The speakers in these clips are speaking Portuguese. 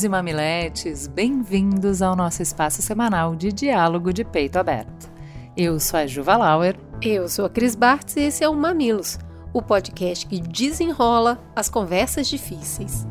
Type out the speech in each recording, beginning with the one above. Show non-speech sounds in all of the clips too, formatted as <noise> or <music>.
Mamileiros e mamiletes, bem-vindos ao nosso espaço semanal de diálogo de peito aberto. Eu sou a Juva Lauer. Eu sou a Cris Bartz e esse é o Mamilos, o podcast que desenrola as conversas difíceis.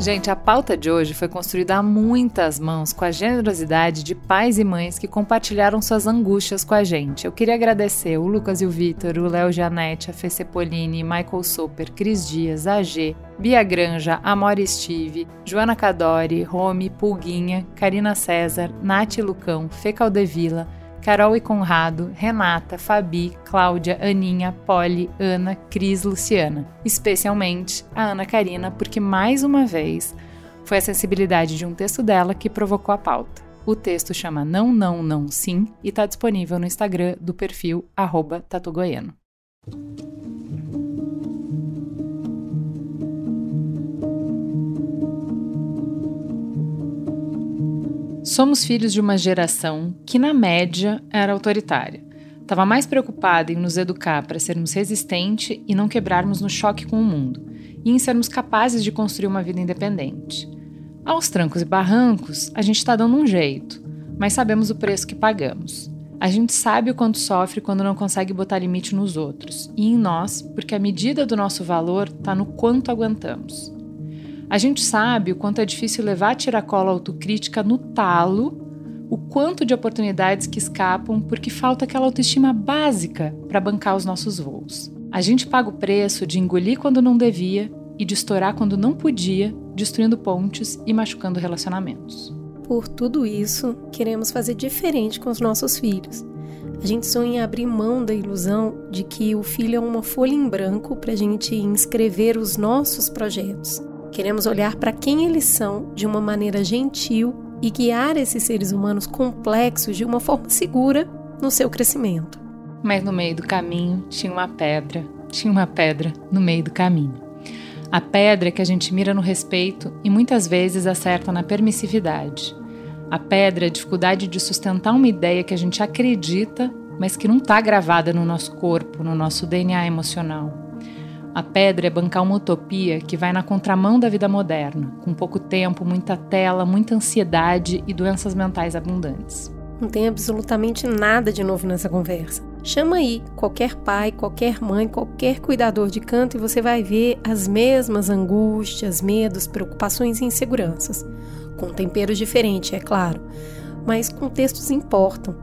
Gente, a pauta de hoje foi construída a muitas mãos com a generosidade de pais e mães que compartilharam suas angústias com a gente. Eu queria agradecer o Lucas e o Vitor, o Léo Janete, a Fê Cepolini, Michael Soper, Cris Dias, AG, Bia Granja, Amor Steve, Joana Cadori, Rome, Pulguinha, Karina César, Nath Lucão, Fê Caldevila, Carol e Conrado, Renata, Fabi, Cláudia, Aninha, Polly, Ana, Cris, Luciana. Especialmente a Ana Karina, porque mais uma vez foi a sensibilidade de um texto dela que provocou a pauta. O texto chama Não, Não, Não, Sim e está disponível no Instagram do perfil arroba Somos filhos de uma geração que, na média, era autoritária. Estava mais preocupada em nos educar para sermos resistentes e não quebrarmos no choque com o mundo, e em sermos capazes de construir uma vida independente. Aos trancos e barrancos, a gente está dando um jeito, mas sabemos o preço que pagamos. A gente sabe o quanto sofre quando não consegue botar limite nos outros, e em nós, porque a medida do nosso valor está no quanto aguentamos. A gente sabe o quanto é difícil levar a tiracola autocrítica no talo, o quanto de oportunidades que escapam porque falta aquela autoestima básica para bancar os nossos voos. A gente paga o preço de engolir quando não devia e de estourar quando não podia, destruindo pontes e machucando relacionamentos. Por tudo isso, queremos fazer diferente com os nossos filhos. A gente sonha em abrir mão da ilusão de que o filho é uma folha em branco para a gente inscrever os nossos projetos. Queremos olhar para quem eles são de uma maneira gentil e guiar esses seres humanos complexos de uma forma segura no seu crescimento. Mas no meio do caminho tinha uma pedra, tinha uma pedra no meio do caminho. A pedra que a gente mira no respeito e muitas vezes acerta na permissividade. A pedra é a dificuldade de sustentar uma ideia que a gente acredita, mas que não está gravada no nosso corpo, no nosso DNA emocional. A pedra é bancar uma utopia que vai na contramão da vida moderna, com pouco tempo, muita tela, muita ansiedade e doenças mentais abundantes. Não tem absolutamente nada de novo nessa conversa. Chama aí qualquer pai, qualquer mãe, qualquer cuidador de canto e você vai ver as mesmas angústias, medos, preocupações e inseguranças. Com temperos diferentes, é claro, mas contextos importam.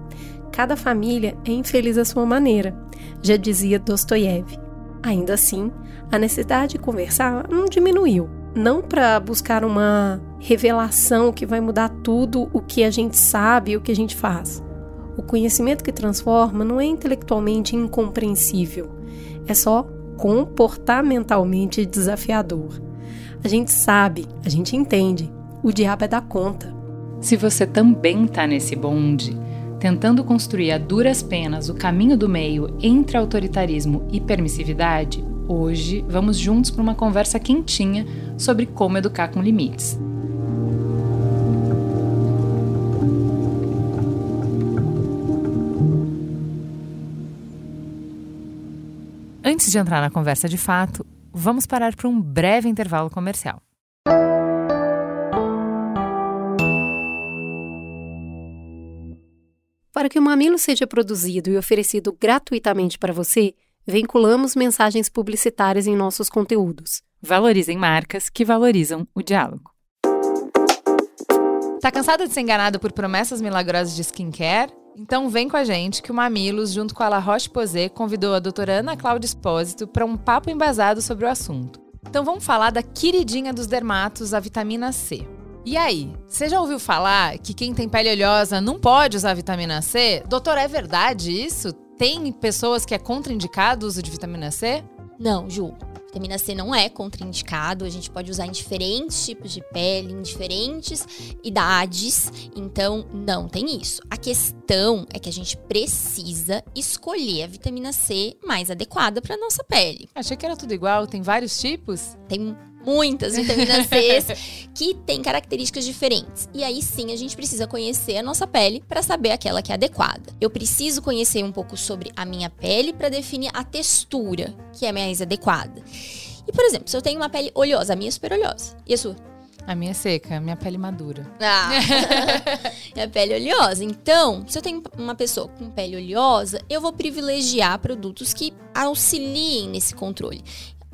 Cada família é infeliz à sua maneira, já dizia Dostoiévski. Ainda assim, a necessidade de conversar não diminuiu. Não para buscar uma revelação que vai mudar tudo o que a gente sabe e o que a gente faz. O conhecimento que transforma não é intelectualmente incompreensível, é só comportamentalmente desafiador. A gente sabe, a gente entende, o diabo é da conta. Se você também está nesse bonde, tentando construir a duras penas o caminho do meio entre autoritarismo e permissividade, hoje vamos juntos para uma conversa quentinha sobre como educar com limites. Antes de entrar na conversa de fato, vamos parar para um breve intervalo comercial. Para que o Mamilo seja produzido e oferecido gratuitamente para você, vinculamos mensagens publicitárias em nossos conteúdos. Valorizem marcas que valorizam o diálogo. Tá cansada de ser enganado por promessas milagrosas de skincare? Então vem com a gente que o Mamilos, junto com a La Roche-Posay, convidou a doutora Ana Cláudia Espósito para um papo embasado sobre o assunto. Então vamos falar da queridinha dos dermatos, a vitamina C. E aí, você já ouviu falar que quem tem pele oleosa não pode usar vitamina C? Doutor, é verdade isso? Tem pessoas que é contraindicado o uso de vitamina C? Não, Ju. Vitamina C não é contraindicado, a gente pode usar em diferentes tipos de pele, em diferentes idades, então não tem isso. A questão é que a gente precisa escolher a vitamina C mais adequada para nossa pele. Achei que era tudo igual, tem vários tipos? Tem muitas vitaminas <laughs> C que têm características diferentes. E aí sim a gente precisa conhecer a nossa pele para saber aquela que é adequada. Eu preciso conhecer um pouco sobre a minha pele para definir a textura que é mais adequada. E, por exemplo, se eu tenho uma pele oleosa, a minha é super oleosa. E a sua? A minha é seca, a minha pele madura. Ah, <laughs> é a pele oleosa. Então, se eu tenho uma pessoa com pele oleosa, eu vou privilegiar produtos que auxiliem nesse controle.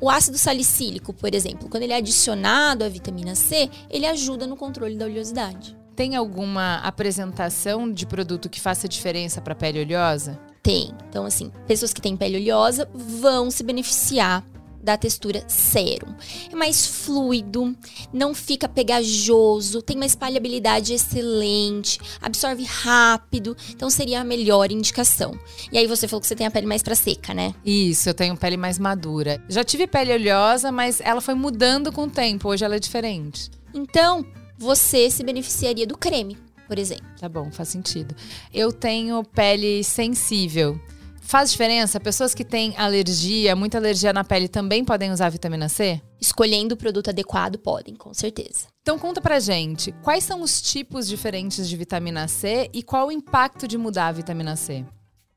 O ácido salicílico, por exemplo, quando ele é adicionado à vitamina C, ele ajuda no controle da oleosidade. Tem alguma apresentação de produto que faça diferença para pele oleosa? Tem. Então, assim, pessoas que têm pele oleosa vão se beneficiar da textura sérum. É mais fluido, não fica pegajoso, tem uma espalhabilidade excelente, absorve rápido, então seria a melhor indicação. E aí você falou que você tem a pele mais para seca, né? Isso, eu tenho pele mais madura. Já tive pele oleosa, mas ela foi mudando com o tempo, hoje ela é diferente. Então, você se beneficiaria do creme, por exemplo. Tá bom, faz sentido. Eu tenho pele sensível. Faz diferença? Pessoas que têm alergia, muita alergia na pele, também podem usar vitamina C? Escolhendo o produto adequado, podem, com certeza. Então conta pra gente, quais são os tipos diferentes de vitamina C e qual o impacto de mudar a vitamina C?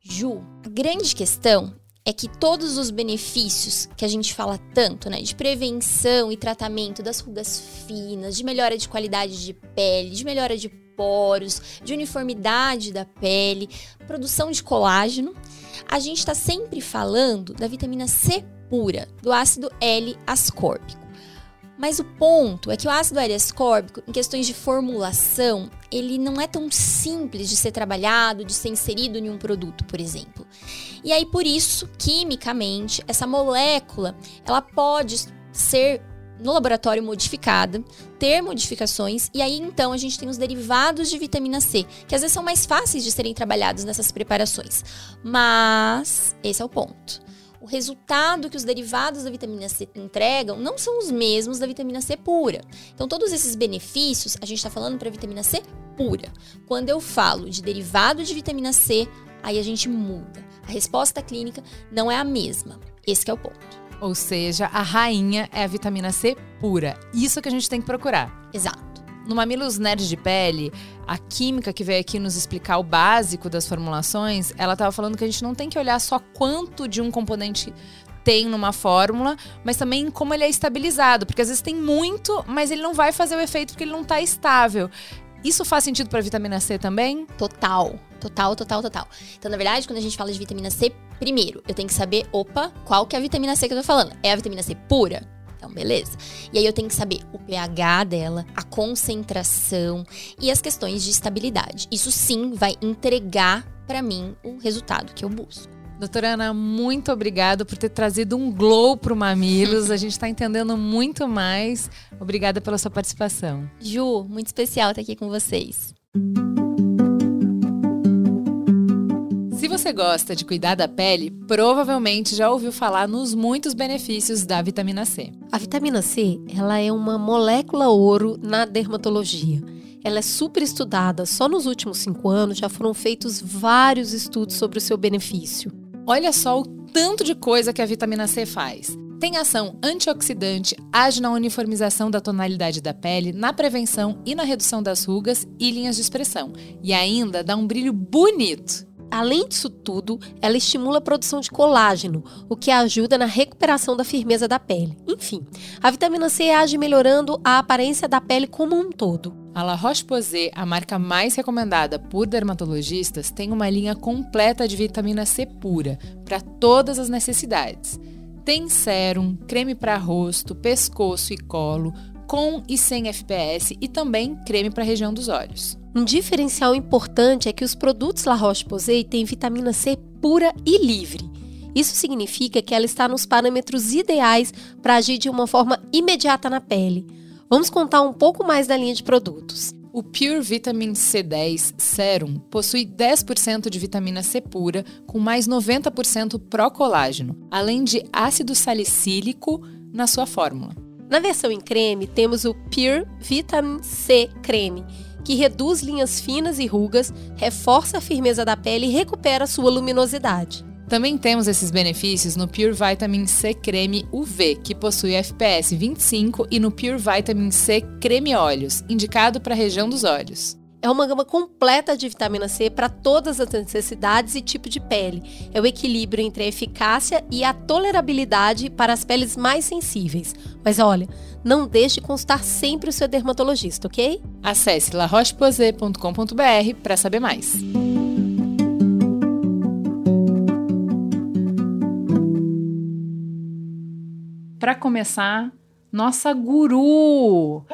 Ju, a grande questão é que todos os benefícios que a gente fala tanto, né, de prevenção e tratamento das rugas finas, de melhora de qualidade de pele, de melhora de poros, de uniformidade da pele, produção de colágeno, a gente está sempre falando da vitamina C pura, do ácido L-ascórbico. Mas o ponto é que o ácido L-ascórbico, em questões de formulação, ele não é tão simples de ser trabalhado, de ser inserido em um produto, por exemplo. E aí por isso, quimicamente, essa molécula, ela pode ser no laboratório modificada, ter modificações, e aí então a gente tem os derivados de vitamina C, que às vezes são mais fáceis de serem trabalhados nessas preparações. Mas esse é o ponto. O resultado que os derivados da vitamina C entregam não são os mesmos da vitamina C pura. Então, todos esses benefícios a gente está falando para vitamina C pura. Quando eu falo de derivado de vitamina C, aí a gente muda. A resposta clínica não é a mesma. Esse é o ponto. Ou seja, a rainha é a vitamina C pura. Isso que a gente tem que procurar. Exato. No Mamilos Nerd de Pele, a química que veio aqui nos explicar o básico das formulações, ela estava falando que a gente não tem que olhar só quanto de um componente tem numa fórmula, mas também como ele é estabilizado, porque às vezes tem muito, mas ele não vai fazer o efeito porque ele não está estável. Isso faz sentido para vitamina C também? Total, total, total, total. Então, na verdade, quando a gente fala de vitamina C, primeiro, eu tenho que saber, opa, qual que é a vitamina C que eu tô falando? É a vitamina C pura? Então, beleza. E aí eu tenho que saber o pH dela, a concentração e as questões de estabilidade. Isso sim vai entregar para mim o resultado que eu busco. Doutora Ana, muito obrigada por ter trazido um glow para o Mamilos. <laughs> A gente está entendendo muito mais. Obrigada pela sua participação. Ju, muito especial estar aqui com vocês. Você gosta de cuidar da pele, provavelmente já ouviu falar nos muitos benefícios da vitamina C. A vitamina C, ela é uma molécula ouro na dermatologia. Ela é super estudada, só nos últimos cinco anos já foram feitos vários estudos sobre o seu benefício. Olha só o tanto de coisa que a vitamina C faz. Tem ação antioxidante, age na uniformização da tonalidade da pele, na prevenção e na redução das rugas e linhas de expressão. E ainda dá um brilho bonito. Além disso tudo, ela estimula a produção de colágeno, o que ajuda na recuperação da firmeza da pele. Enfim, a vitamina C age melhorando a aparência da pele como um todo. A La Roche-Posay, a marca mais recomendada por dermatologistas, tem uma linha completa de vitamina C pura para todas as necessidades. Tem sérum, creme para rosto, pescoço e colo, com e sem FPS e também creme para a região dos olhos. Um diferencial importante é que os produtos La Roche-Posay têm vitamina C pura e livre. Isso significa que ela está nos parâmetros ideais para agir de uma forma imediata na pele. Vamos contar um pouco mais da linha de produtos. O Pure Vitamin C10 Serum possui 10% de vitamina C pura, com mais 90% procolágeno, além de ácido salicílico na sua fórmula. Na versão em creme, temos o Pure Vitamin C Creme, que reduz linhas finas e rugas, reforça a firmeza da pele e recupera sua luminosidade. Também temos esses benefícios no Pure Vitamin C Creme UV, que possui FPS 25, e no Pure Vitamin C Creme Olhos, indicado para a região dos olhos. É uma gama completa de vitamina C para todas as necessidades e tipo de pele. É o equilíbrio entre a eficácia e a tolerabilidade para as peles mais sensíveis. Mas olha, não deixe constar sempre o seu dermatologista, ok? Acesse larocheposay.com.br para saber mais. Para começar, nossa guru,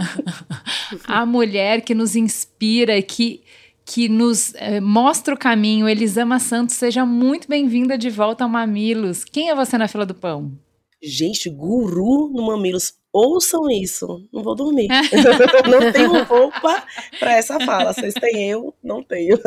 <laughs> a mulher que nos inspira, que que nos eh, mostra o caminho, Elisama Santos, seja muito bem-vinda de volta ao Mamilos. Quem é você na fila do pão? Gente, guru no Mamilos ouçam isso, não vou dormir. <laughs> não tenho roupa para essa fala. Vocês têm eu, não tenho.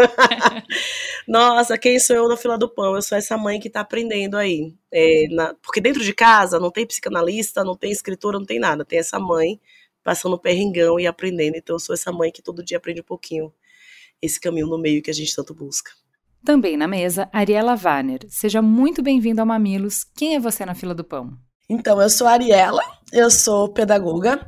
<laughs> Nossa, quem sou eu na fila do pão? Eu sou essa mãe que tá aprendendo aí. É, na, porque dentro de casa não tem psicanalista, não tem escritora, não tem nada. Tem essa mãe passando perrengão e aprendendo. Então eu sou essa mãe que todo dia aprende um pouquinho esse caminho no meio que a gente tanto busca. Também na mesa, Ariela Warner. Seja muito bem-vindo ao Mamilos. Quem é você na fila do pão? Então, eu sou a Ariela, eu sou pedagoga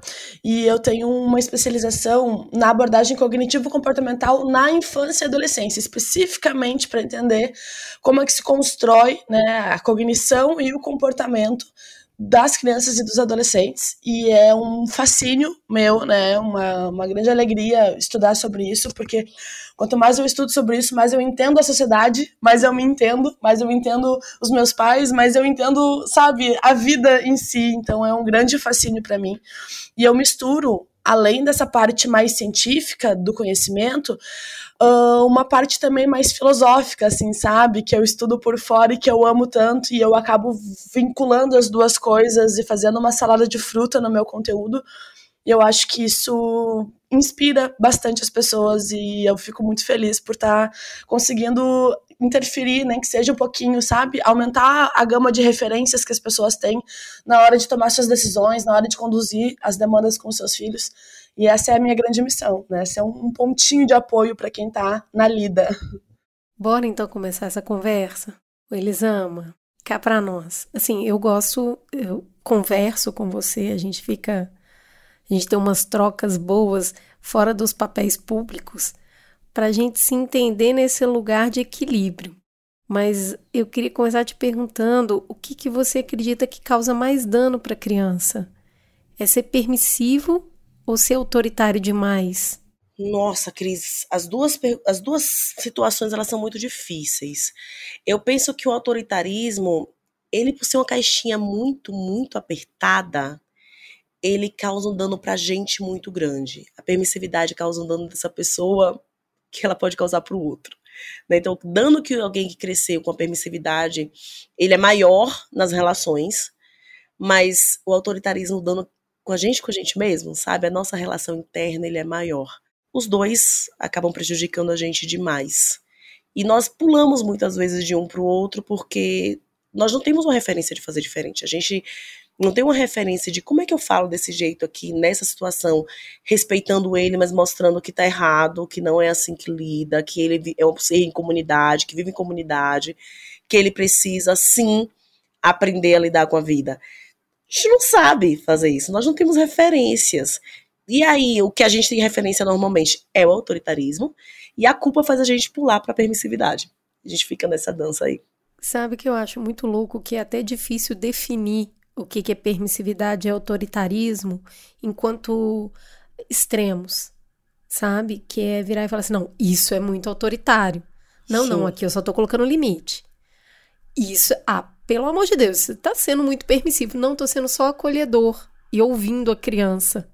e eu tenho uma especialização na abordagem cognitivo-comportamental na infância e adolescência, especificamente para entender como é que se constrói né, a cognição e o comportamento das crianças e dos adolescentes e é um fascínio meu, né, uma, uma grande alegria estudar sobre isso, porque quanto mais eu estudo sobre isso, mais eu entendo a sociedade, mais eu me entendo, mais eu entendo os meus pais, mais eu entendo, sabe, a vida em si, então é um grande fascínio para mim. E eu misturo além dessa parte mais científica do conhecimento, uh, uma parte também mais filosófica, assim, sabe? Que eu estudo por fora e que eu amo tanto, e eu acabo vinculando as duas coisas e fazendo uma salada de fruta no meu conteúdo. E eu acho que isso inspira bastante as pessoas e eu fico muito feliz por estar tá conseguindo interferir, nem que seja um pouquinho, sabe? Aumentar a gama de referências que as pessoas têm na hora de tomar suas decisões, na hora de conduzir as demandas com seus filhos. E essa é a minha grande missão, né? Esse é um pontinho de apoio para quem está na lida. Bora então começar essa conversa? O Elisama, cá para nós. Assim, eu gosto, eu converso com você, a gente fica. A gente tem umas trocas boas fora dos papéis públicos para a gente se entender nesse lugar de equilíbrio. Mas eu queria começar te perguntando o que, que você acredita que causa mais dano para a criança? É ser permissivo ou ser autoritário demais? Nossa, Cris, as duas, as duas situações elas são muito difíceis. Eu penso que o autoritarismo, ele por ser uma caixinha muito, muito apertada, ele causa um dano pra gente muito grande. A permissividade causa um dano dessa pessoa que ela pode causar para o outro. Né? Então, dando que alguém que cresceu com a permissividade, ele é maior nas relações, mas o autoritarismo dando com a gente, com a gente mesmo, sabe? A nossa relação interna, ele é maior. Os dois acabam prejudicando a gente demais. E nós pulamos muitas vezes de um para o outro porque nós não temos uma referência de fazer diferente. A gente não tem uma referência de como é que eu falo desse jeito aqui, nessa situação, respeitando ele, mas mostrando que tá errado, que não é assim que lida, que ele é um ser em comunidade, que vive em comunidade, que ele precisa, sim, aprender a lidar com a vida. A gente não sabe fazer isso, nós não temos referências. E aí, o que a gente tem referência normalmente é o autoritarismo, e a culpa faz a gente pular para a permissividade. A gente fica nessa dança aí. Sabe que eu acho muito louco que é até difícil definir o que, que é permissividade e autoritarismo enquanto extremos, sabe? Que é virar e falar assim: não, isso é muito autoritário. Não, Sim. não, aqui eu só tô colocando limite. Isso, ah, pelo amor de Deus, você tá sendo muito permissivo. Não, tô sendo só acolhedor e ouvindo a criança.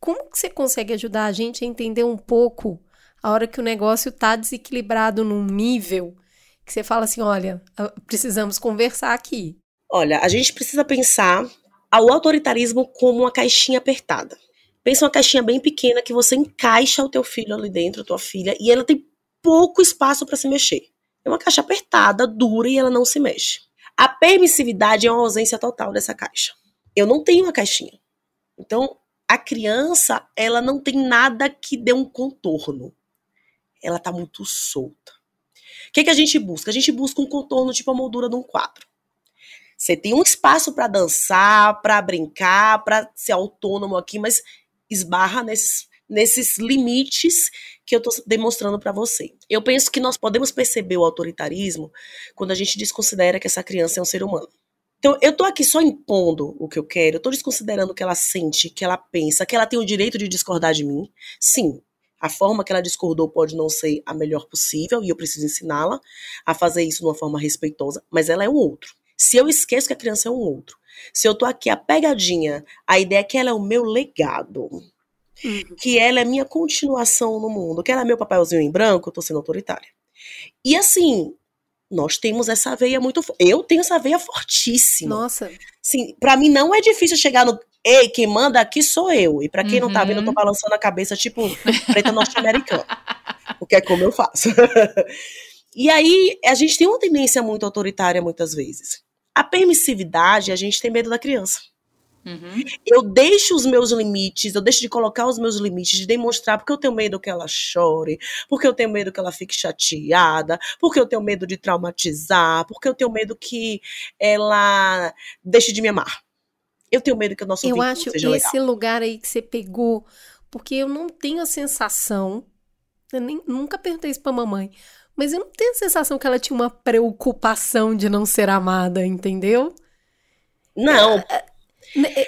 Como que você consegue ajudar a gente a entender um pouco a hora que o negócio tá desequilibrado num nível que você fala assim: olha, ah, precisamos conversar aqui. Olha, a gente precisa pensar o autoritarismo como uma caixinha apertada. Pensa uma caixinha bem pequena que você encaixa o teu filho ali dentro, tua filha, e ela tem pouco espaço para se mexer. É uma caixa apertada, dura e ela não se mexe. A permissividade é uma ausência total dessa caixa. Eu não tenho uma caixinha. Então, a criança, ela não tem nada que dê um contorno. Ela tá muito solta. O que, que a gente busca? A gente busca um contorno tipo a moldura de um quadro. Você tem um espaço para dançar, para brincar, para ser autônomo aqui, mas esbarra nesses, nesses limites que eu estou demonstrando para você. Eu penso que nós podemos perceber o autoritarismo quando a gente desconsidera que essa criança é um ser humano. Então, eu tô aqui só impondo o que eu quero, eu tô desconsiderando o que ela sente, que ela pensa, que ela tem o direito de discordar de mim. Sim, a forma que ela discordou pode não ser a melhor possível e eu preciso ensiná-la a fazer isso de uma forma respeitosa, mas ela é um outro. Se eu esqueço que a criança é um outro, se eu tô aqui apegadinha, a ideia é que ela é o meu legado, uhum. que ela é minha continuação no mundo, que ela é meu papelzinho em branco, eu tô sendo autoritária. E assim, nós temos essa veia muito. Eu tenho essa veia fortíssima. Nossa. Sim, para mim não é difícil chegar no. Ei, quem manda aqui sou eu. E para quem uhum. não tá vendo, eu tô uhum. balançando a cabeça, tipo, <laughs> preta norte-americana. porque é como eu faço. <laughs> e aí, a gente tem uma tendência muito autoritária muitas vezes. A permissividade, a gente tem medo da criança. Uhum. Eu deixo os meus limites, eu deixo de colocar os meus limites, de demonstrar porque eu tenho medo que ela chore, porque eu tenho medo que ela fique chateada, porque eu tenho medo de traumatizar, porque eu tenho medo que ela deixe de me amar. Eu tenho medo que o nosso Eu acho seja esse legal. lugar aí que você pegou, porque eu não tenho a sensação, eu nem, nunca perguntei isso pra mamãe, mas eu não tenho a sensação que ela tinha uma preocupação de não ser amada, entendeu? Não. É, é,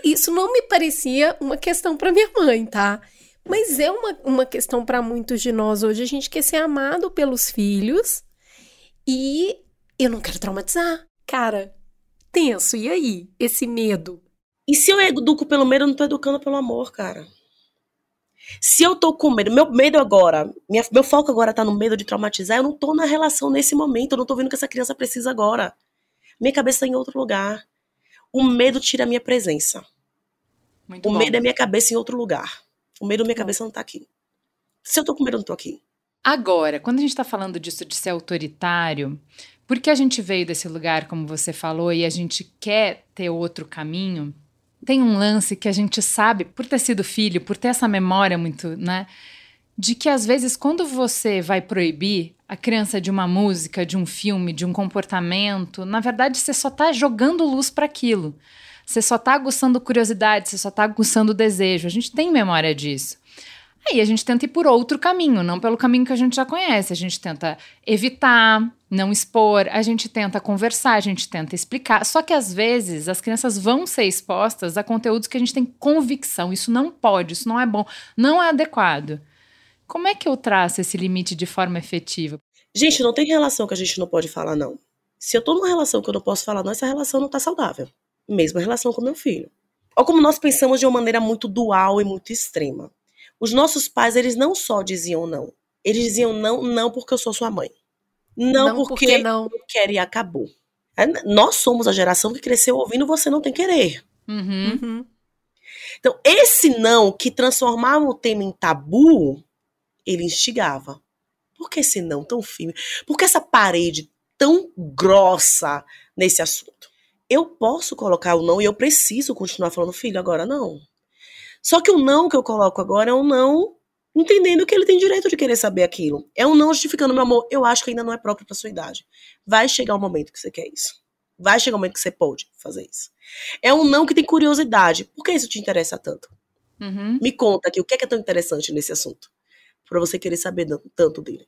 isso não me parecia uma questão para minha mãe, tá? Mas é uma, uma questão para muitos de nós hoje. A gente quer ser amado pelos filhos e eu não quero traumatizar. Cara, tenso. E aí? Esse medo? E se eu educo pelo medo, eu não tô educando pelo amor, cara. Se eu tô com medo, meu medo agora, minha, meu foco agora tá no medo de traumatizar, eu não tô na relação nesse momento, eu não tô vendo o que essa criança precisa agora. Minha cabeça tá em outro lugar. O medo tira a minha presença. Muito o bom. medo é minha cabeça em outro lugar. O medo da minha cabeça não tá aqui. Se eu tô com medo, eu não tô aqui. Agora, quando a gente tá falando disso de ser autoritário, porque a gente veio desse lugar, como você falou, e a gente quer ter outro caminho, tem um lance que a gente sabe, por ter sido filho, por ter essa memória muito, né? De que às vezes, quando você vai proibir a criança de uma música, de um filme, de um comportamento, na verdade você só está jogando luz para aquilo. Você só está aguçando curiosidade, você só está aguçando desejo. A gente tem memória disso. Aí a gente tenta ir por outro caminho, não pelo caminho que a gente já conhece. A gente tenta evitar, não expor, a gente tenta conversar, a gente tenta explicar. Só que às vezes as crianças vão ser expostas a conteúdos que a gente tem convicção. Isso não pode, isso não é bom, não é adequado. Como é que eu traço esse limite de forma efetiva? Gente, não tem relação que a gente não pode falar, não. Se eu tô numa relação que eu não posso falar, não, essa relação não tá saudável. Mesma relação com meu filho. Olha como nós pensamos de uma maneira muito dual e muito extrema. Os nossos pais, eles não só diziam não. Eles diziam não, não porque eu sou sua mãe. Não, não porque, porque não. eu quero e acabou. É, nós somos a geração que cresceu ouvindo você não tem querer. Uhum. Uhum. Então, esse não que transformava o tema em tabu, ele instigava. Por que esse não tão firme? Por que essa parede tão grossa nesse assunto? Eu posso colocar o não e eu preciso continuar falando, filho, agora não. Só que o não que eu coloco agora é um não entendendo que ele tem direito de querer saber aquilo. É um não justificando, meu amor, eu acho que ainda não é próprio para sua idade. Vai chegar o um momento que você quer isso. Vai chegar o um momento que você pode fazer isso. É um não que tem curiosidade. Por que isso te interessa tanto? Uhum. Me conta aqui, o que é, que é tão interessante nesse assunto? Para você querer saber tanto dele.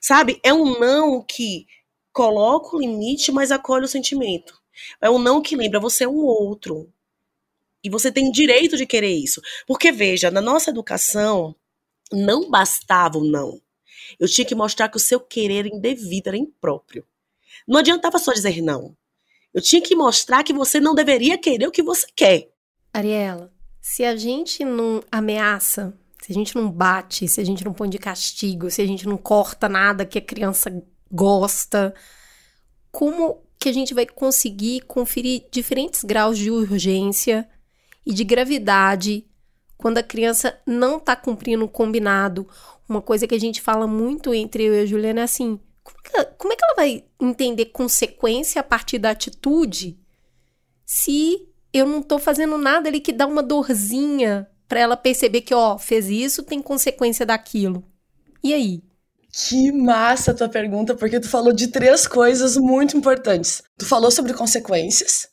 Sabe? É um não que coloca o limite, mas acolhe o sentimento. É um não que lembra você é um outro. E você tem direito de querer isso. Porque veja, na nossa educação não bastava o não. Eu tinha que mostrar que o seu querer indevido era impróprio. Não adiantava só dizer não. Eu tinha que mostrar que você não deveria querer o que você quer. Ariela, se a gente não ameaça se a gente não bate, se a gente não põe de castigo, se a gente não corta nada que a criança gosta, como que a gente vai conseguir conferir diferentes graus de urgência e de gravidade quando a criança não está cumprindo o combinado. Uma coisa que a gente fala muito entre eu e a Juliana é assim: como, que ela, como é que ela vai entender consequência a partir da atitude se eu não estou fazendo nada ali que dá uma dorzinha para ela perceber que, ó, fez isso, tem consequência daquilo. E aí? Que massa a tua pergunta, porque tu falou de três coisas muito importantes. Tu falou sobre consequências,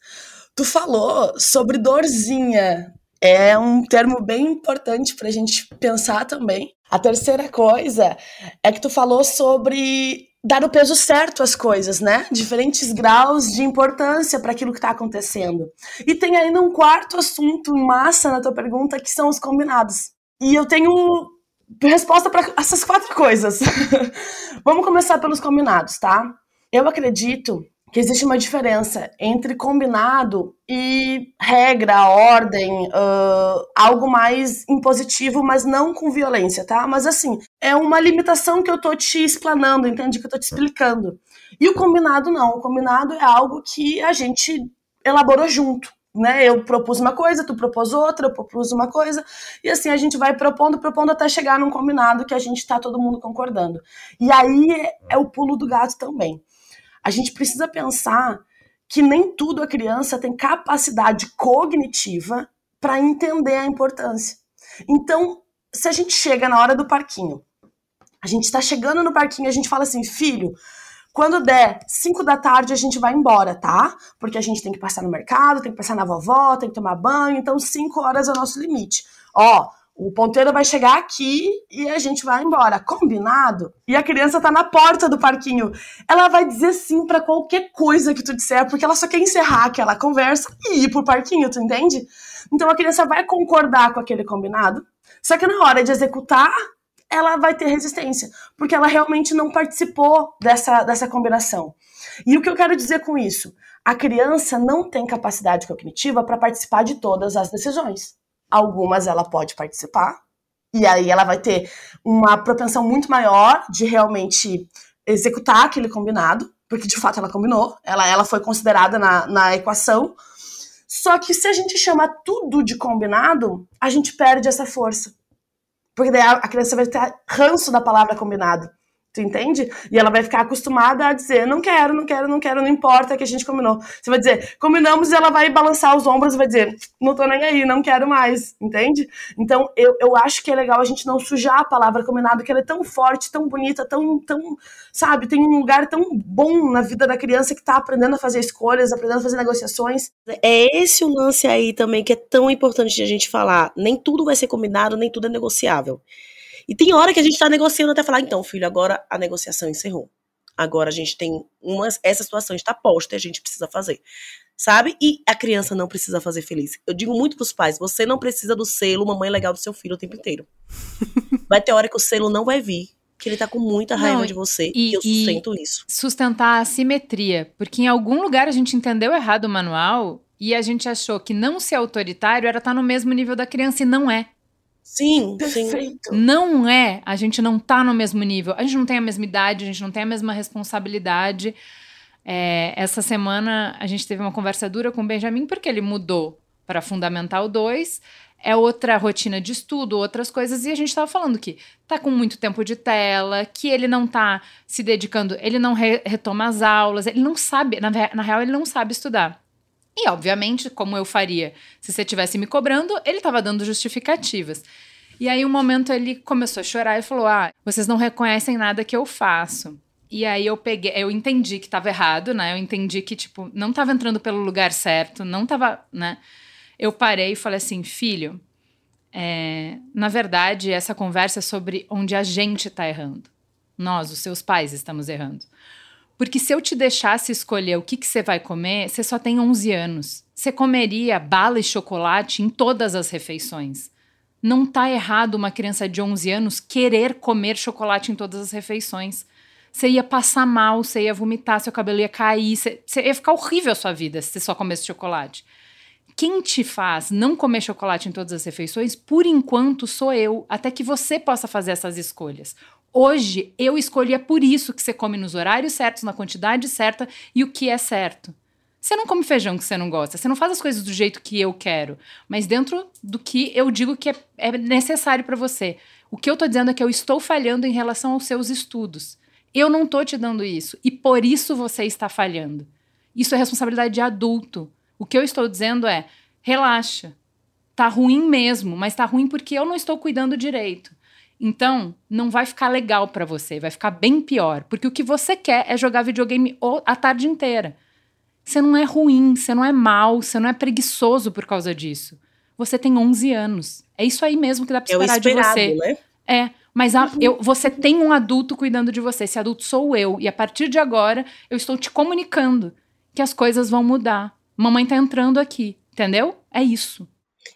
tu falou sobre dorzinha. É um termo bem importante pra gente pensar também. A terceira coisa é que tu falou sobre dar o peso certo às coisas, né? Diferentes graus de importância para aquilo que está acontecendo. E tem ainda um quarto assunto massa na tua pergunta que são os combinados. E eu tenho resposta para essas quatro coisas. <laughs> Vamos começar pelos combinados, tá? Eu acredito que existe uma diferença entre combinado e regra, ordem, uh, algo mais impositivo, mas não com violência, tá? Mas assim, é uma limitação que eu tô te explanando, entende? Que eu tô te explicando. E o combinado não. O combinado é algo que a gente elaborou junto. Né, eu propus uma coisa, tu propôs outra, eu propus uma coisa, e assim a gente vai propondo, propondo até chegar num combinado que a gente tá todo mundo concordando. E aí é, é o pulo do gato também a gente precisa pensar que nem tudo a criança tem capacidade cognitiva para entender a importância. Então, se a gente chega na hora do parquinho, a gente está chegando no parquinho, a gente fala assim, filho, quando der 5 da tarde a gente vai embora, tá? Porque a gente tem que passar no mercado, tem que passar na vovó, tem que tomar banho, então 5 horas é o nosso limite. Ó, o ponteiro vai chegar aqui e a gente vai embora. Combinado? E a criança tá na porta do parquinho. Ela vai dizer sim para qualquer coisa que tu disser, porque ela só quer encerrar aquela conversa e ir pro parquinho, tu entende? Então a criança vai concordar com aquele combinado, só que na hora de executar, ela vai ter resistência, porque ela realmente não participou dessa, dessa combinação. E o que eu quero dizer com isso? A criança não tem capacidade cognitiva para participar de todas as decisões algumas ela pode participar, e aí ela vai ter uma propensão muito maior de realmente executar aquele combinado, porque de fato ela combinou, ela, ela foi considerada na, na equação. Só que se a gente chama tudo de combinado, a gente perde essa força. Porque daí a criança vai ter ranço da palavra combinado. Tu entende? E ela vai ficar acostumada a dizer: não quero, não quero, não quero, não importa que a gente combinou. Você vai dizer: combinamos, e ela vai balançar os ombros e vai dizer: não tô nem aí, não quero mais. Entende? Então eu, eu acho que é legal a gente não sujar a palavra combinado, que ela é tão forte, tão bonita, tão, tão, sabe, tem um lugar tão bom na vida da criança que tá aprendendo a fazer escolhas, aprendendo a fazer negociações. É esse o lance aí também que é tão importante de a gente falar. Nem tudo vai ser combinado, nem tudo é negociável. E tem hora que a gente está negociando até falar, então, filho, agora a negociação encerrou. Agora a gente tem umas. Essa situação está posta e a gente precisa fazer. Sabe? E a criança não precisa fazer feliz. Eu digo muito pros pais: você não precisa do selo mamãe legal do seu filho o tempo inteiro. <laughs> vai ter hora que o selo não vai vir. Que ele tá com muita raiva não, de você e, e eu sustento e isso. Sustentar a simetria. Porque em algum lugar a gente entendeu errado o manual e a gente achou que não ser autoritário era estar tá no mesmo nível da criança e não é. <laughs> Sim, perfeito. Não é, a gente não tá no mesmo nível, a gente não tem a mesma idade, a gente não tem a mesma responsabilidade. É, essa semana a gente teve uma conversa dura com o Benjamin porque ele mudou para Fundamental 2. É outra rotina de estudo, outras coisas, e a gente estava falando que tá com muito tempo de tela, que ele não tá se dedicando, ele não re retoma as aulas, ele não sabe, na, na real, ele não sabe estudar. E, obviamente, como eu faria se você estivesse me cobrando, ele estava dando justificativas. E aí, um momento, ele começou a chorar e falou: Ah, vocês não reconhecem nada que eu faço. E aí eu peguei, eu entendi que estava errado, né? Eu entendi que, tipo, não estava entrando pelo lugar certo, não estava, né? Eu parei e falei assim, filho, é, na verdade, essa conversa é sobre onde a gente está errando. Nós, os seus pais, estamos errando. Porque se eu te deixasse escolher o que, que você vai comer, você só tem 11 anos. Você comeria bala e chocolate em todas as refeições. Não tá errado uma criança de 11 anos querer comer chocolate em todas as refeições. Você ia passar mal, você ia vomitar, seu cabelo ia cair, você, você ia ficar horrível a sua vida se você só comesse chocolate. Quem te faz não comer chocolate em todas as refeições, por enquanto, sou eu, até que você possa fazer essas escolhas. Hoje eu escolhi é por isso que você come nos horários certos, na quantidade certa e o que é certo. Você não come feijão que você não gosta, você não faz as coisas do jeito que eu quero, mas dentro do que eu digo que é, é necessário para você. O que eu tô dizendo é que eu estou falhando em relação aos seus estudos. Eu não tô te dando isso e por isso você está falhando. Isso é responsabilidade de adulto. O que eu estou dizendo é: relaxa. Tá ruim mesmo, mas tá ruim porque eu não estou cuidando direito. Então, não vai ficar legal para você, vai ficar bem pior, porque o que você quer é jogar videogame a tarde inteira. Você não é ruim, você não é mal, você não é preguiçoso por causa disso. Você tem 11 anos. É isso aí mesmo que dá pra esperar é esperado, de você. Né? É, mas a, eu, você tem um adulto cuidando de você. Esse adulto sou eu. E a partir de agora, eu estou te comunicando que as coisas vão mudar. Mamãe tá entrando aqui, entendeu? É isso.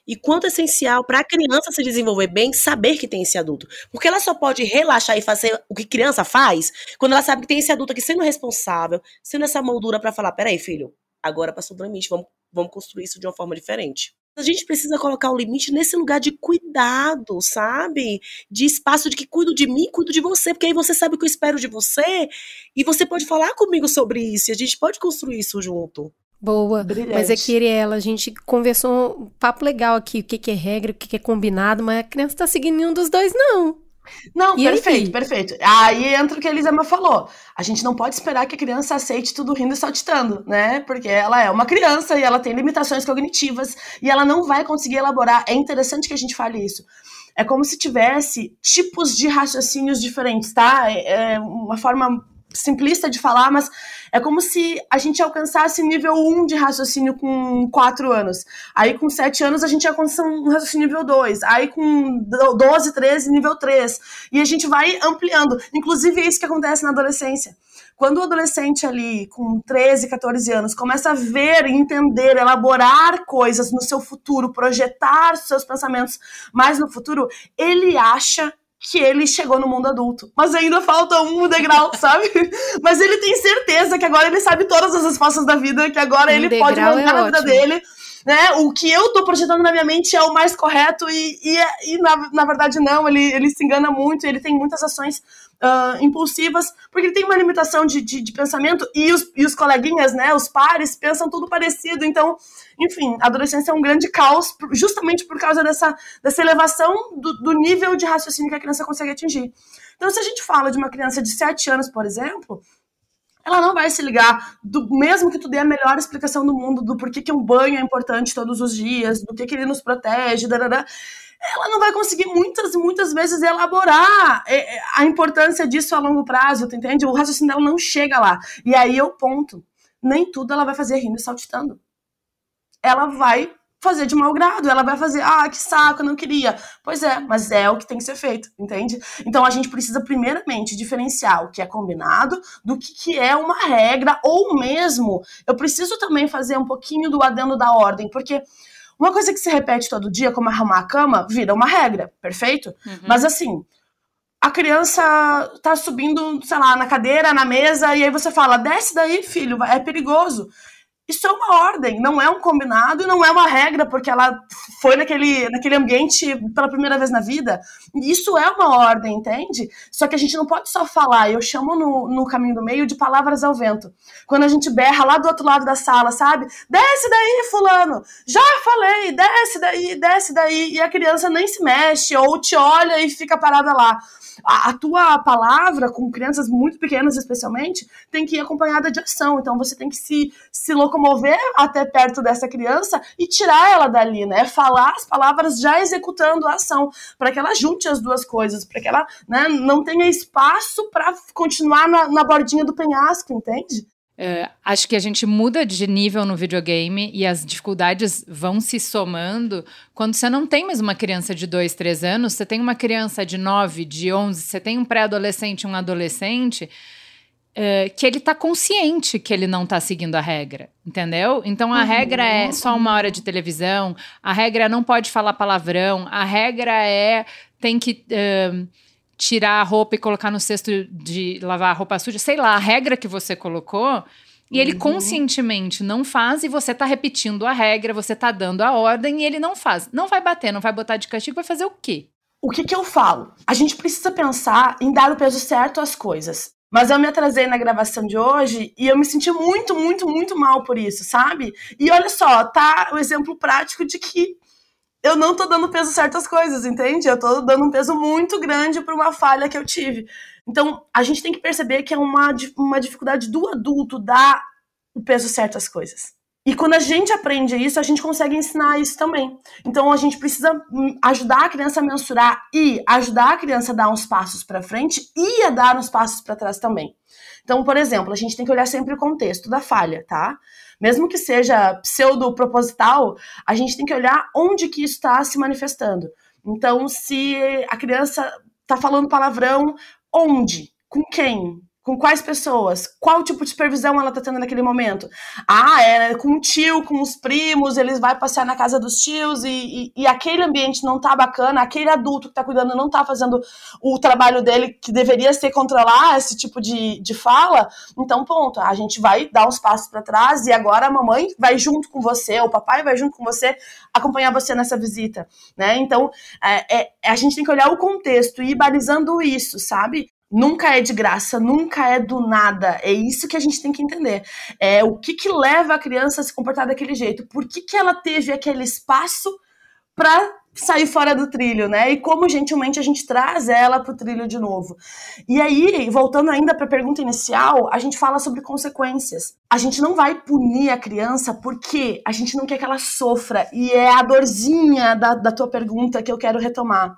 E quanto é essencial para a criança se desenvolver bem, saber que tem esse adulto. Porque ela só pode relaxar e fazer o que criança faz quando ela sabe que tem esse adulto aqui sendo responsável, sendo essa moldura para falar: peraí, filho, agora passou do limite, vamos, vamos construir isso de uma forma diferente. A gente precisa colocar o limite nesse lugar de cuidado, sabe? De espaço de que cuido de mim, cuido de você, porque aí você sabe o que eu espero de você e você pode falar comigo sobre isso e a gente pode construir isso junto. Boa. Brilhante. Mas é que Ariela, a gente conversou um papo legal aqui, o que, que é regra, o que, que é combinado, mas a criança tá seguindo nenhum dos dois, não. Não, E perfeito, aí? perfeito. Aí entra o que a Elisama falou. A gente não pode esperar que a criança aceite tudo rindo e saltitando, né? Porque ela é uma criança e ela tem limitações cognitivas e ela não vai conseguir elaborar. É interessante que a gente fale isso. É como se tivesse tipos de raciocínios diferentes, tá? É é uma forma simplista de falar, mas é como se a gente alcançasse nível 1 de raciocínio com 4 anos. Aí com 7 anos a gente alcança um raciocínio nível 2. Aí com 12, 13, nível 3. E a gente vai ampliando. Inclusive é isso que acontece na adolescência. Quando o adolescente ali, com 13, 14 anos, começa a ver, entender, elaborar coisas no seu futuro, projetar seus pensamentos mais no futuro, ele acha que ele chegou no mundo adulto. Mas ainda falta um degrau, <laughs> sabe? Mas ele tem certeza que agora ele sabe todas as respostas da vida, que agora Um ele pode é mandar na vida dele. Né? O que eu tô projetando na minha mente é o mais correto e, e, e na, na verdade não, ele, ele se engana muito, ele tem muitas ações ah, impulsivas, porque ele tem uma limitação de, de, de pensamento e os, e os coleguinhas, né, os pares, pensam tudo parecido, então, enfim, a adolescência é um grande caos justamente por causa dessa, dessa elevação do, do nível de raciocínio que a criança consegue atingir. Então, se a gente fala de uma criança de 7 anos, por exemplo, ela não vai se ligar, do, mesmo que tu dê a melhor explicação do mundo do porquê que um banho é importante todos os dias, do que, que ele nos protege, darará, ela não vai conseguir muitas e muitas vezes elaborar é, é, a importância disso a longo prazo, tu entende? O raciocínio dela não chega lá. E aí eu ponto. Nem tudo ela vai fazer rindo e saltitando. Ela vai fazer de mau grado, ela vai fazer, ah, que saco, eu não queria. Pois é, mas é o que tem que ser feito, entende? Então a gente precisa primeiramente diferenciar o que é combinado do que, que é uma regra, ou mesmo eu preciso também fazer um pouquinho do adendo da ordem, porque uma coisa que se repete todo dia, como arrumar a cama, vira uma regra, perfeito? Mas assim, a criança tá subindo, sei lá, na cadeira, na mesa, e aí você fala, desce daí, filho, é perigoso. Isso é uma ordem, não é um combinado e não é uma regra, porque ela foi naquele, naquele ambiente pela primeira vez na vida. Isso é uma ordem, entende? Só que a gente não pode só falar, eu chamo no, no caminho do meio de palavras ao vento. Quando a gente berra lá do outro lado da sala, sabe? Desce daí, fulano! Já falei, desce daí, desce daí. E a criança nem se mexe, ou te olha e fica parada lá. A, a tua palavra, com crianças muito pequenas especialmente, tem que ir acompanhada de ação. Então você tem que se, se locomover até perto dessa criança e tirar ela dali, né? Falar as palavras já executando a ação, para que ela junte as duas coisas, para que ela né, não tenha espaço para continuar na, na bordinha do penhasco, entende? É, acho que a gente muda de nível no videogame e as dificuldades vão se somando quando você não tem mais uma criança de 2, 3 anos, você tem uma criança de 9, de 11, você tem um pré-adolescente, um adolescente, é, que ele tá consciente que ele não tá seguindo a regra, entendeu? Então a regra é só uma hora de televisão, a regra é não pode falar palavrão, a regra é tem que. é, tirar a roupa e colocar no cesto de lavar a roupa suja, sei lá, a regra que você colocou, e ele conscientemente não faz e você tá repetindo a regra, você tá dando a ordem e ele não faz. Não vai bater, não vai botar de castigo, vai fazer o quê? O que, que eu falo? A gente precisa pensar em dar o peso certo às coisas. Mas eu me atrasei na gravação de hoje e eu me senti muito, muito, muito mal por isso, sabe? E olha só, tá o exemplo prático de que eu não tô dando peso certas coisas, entende? Eu tô dando um peso muito grande para uma falha que eu tive. Então, a gente tem que perceber que é uma, uma dificuldade do adulto dar o peso certo às coisas. E quando a gente aprende isso, a gente consegue ensinar isso também. Então a gente precisa hum, ajudar a criança a mensurar e ajudar a criança a dar uns passos para frente e a dar uns passos para trás também. Então, por exemplo, a gente tem que olhar sempre o contexto da falha, tá? Mesmo que seja pseudo-proposital, a gente tem que olhar onde que isso está se manifestando. Então, se a criança está falando palavrão, onde? Com quem? Com quais pessoas? Qual tipo de supervisão ela tá tendo naquele momento? Ah, é com o tio, com os primos, eles vai passear na casa dos tios e, e, e, aquele ambiente não tá bacana, aquele adulto que tá cuidando não tá fazendo o trabalho dele que deveria ser controlar esse tipo de, de fala. Então, ponto, a gente vai dar uns passos para trás e agora a mamãe vai junto com você, o papai vai junto com você acompanhar você nessa visita, né? Então, é, é, a gente tem que olhar o contexto e ir balizando isso, sabe? Nunca é de graça, nunca é do nada. É isso que a gente tem que entender. É o que, que leva a criança a se comportar daquele jeito? Por que, que ela teve aquele espaço para sair fora do trilho, né? E como gentilmente a gente traz ela para o trilho de novo. E aí, voltando ainda para a pergunta inicial, a gente fala sobre consequências. A gente não vai punir a criança porque a gente não quer que ela sofra. E é a dorzinha da, da tua pergunta que eu quero retomar.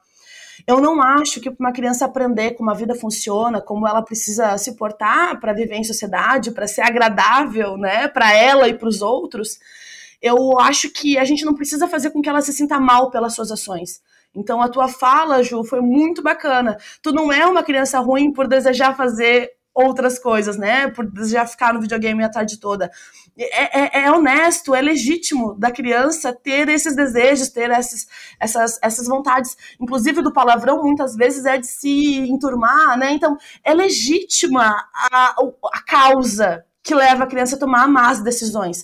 Eu não acho que uma criança aprender como a vida funciona, como ela precisa se portar para viver em sociedade, para ser agradável, né, para ela e para os outros, eu acho que a gente não precisa fazer com que ela se sinta mal pelas suas ações. Então a tua fala, Ju, foi muito bacana. Tu não é uma criança ruim por desejar fazer outras coisas, né? Por já ficar no videogame a tarde toda. É, é, é, honesto, é legítimo da criança ter esses desejos, ter esses, essas, essas vontades. Inclusive do palavrão, muitas vezes é de se enturmar, né? Então, é legítima a, a causa que leva a criança a tomar más decisões.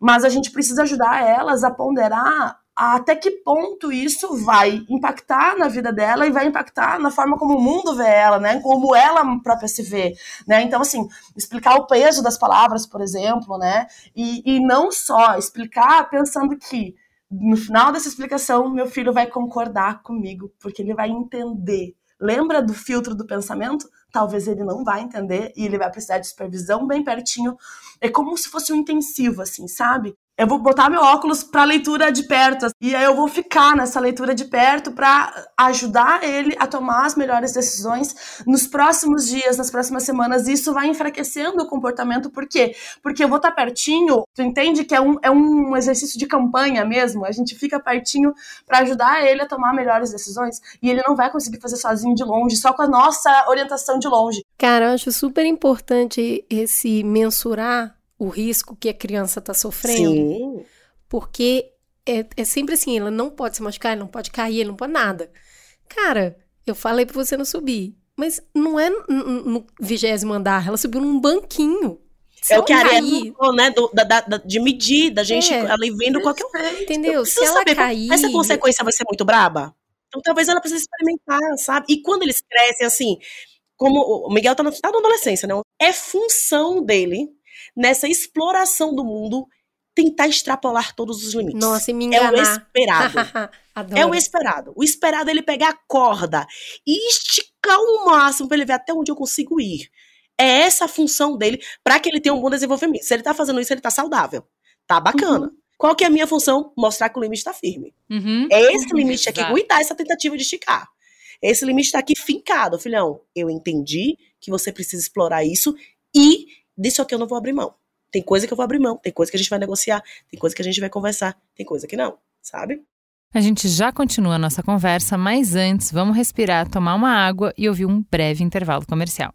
Mas a gente precisa ajudar elas a ponderar até que ponto isso vai impactar na vida dela e vai impactar na forma como o mundo vê ela, né? Como ela própria se vê, né? Então, assim, explicar o peso das palavras, por exemplo, né? E, e não só explicar pensando que no final dessa explicação meu filho vai concordar comigo, porque ele vai entender. Lembra do filtro do pensamento? Talvez ele não vai entender e ele vai precisar de supervisão bem pertinho. É como se fosse um intensivo, assim, sabe? Eu vou botar meu óculos para leitura de perto e aí eu vou ficar nessa leitura de perto para ajudar ele a tomar as melhores decisões nos próximos dias, nas próximas semanas. E isso vai enfraquecendo o comportamento, por quê? Porque eu vou estar tá pertinho, tu entende que é um, é um exercício de campanha mesmo, a gente fica pertinho para ajudar ele a tomar melhores decisões e ele não vai conseguir fazer sozinho de longe, só com a nossa orientação de longe. Cara, eu acho super importante esse mensurar o risco que a criança está sofrendo. Sim. Porque é, é sempre assim, ela não pode se machucar, ela não pode cair, ela não pode nada. Cara, eu falei para você não subir. Mas não é no vigésimo andar, ela subiu num banquinho. Se é o que a Ariane falou, né? Do, da, da, de medir, da gente é, ali vendo qualquer Entendeu? Se ela saber, cair. Essa consequência vai ser muito braba. Então talvez ela precise experimentar, sabe? E quando eles crescem, assim, como o Miguel tá, no, tá na adolescência, não? É função dele nessa exploração do mundo, tentar extrapolar todos os limites. Nossa, e me enganar. É o esperado. <laughs> é o esperado. O esperado é ele pegar a corda e esticar o máximo para ele ver até onde eu consigo ir. É essa a função dele para que ele tenha um bom desenvolvimento. Se ele tá fazendo isso, ele tá saudável. Tá bacana. Uhum. Qual que é a minha função? Mostrar que o limite está firme. Uhum. É esse uhum. limite aqui, aguentar essa tentativa de esticar. Esse limite está aqui fincado, filhão. Eu entendi que você precisa explorar isso e disso aqui eu não vou abrir mão. Tem coisa que eu vou abrir mão, tem coisa que a gente vai negociar, tem coisa que a gente vai conversar, tem coisa que não, sabe? A gente já continua a nossa conversa, mas antes vamos respirar, tomar uma água e ouvir um breve intervalo comercial.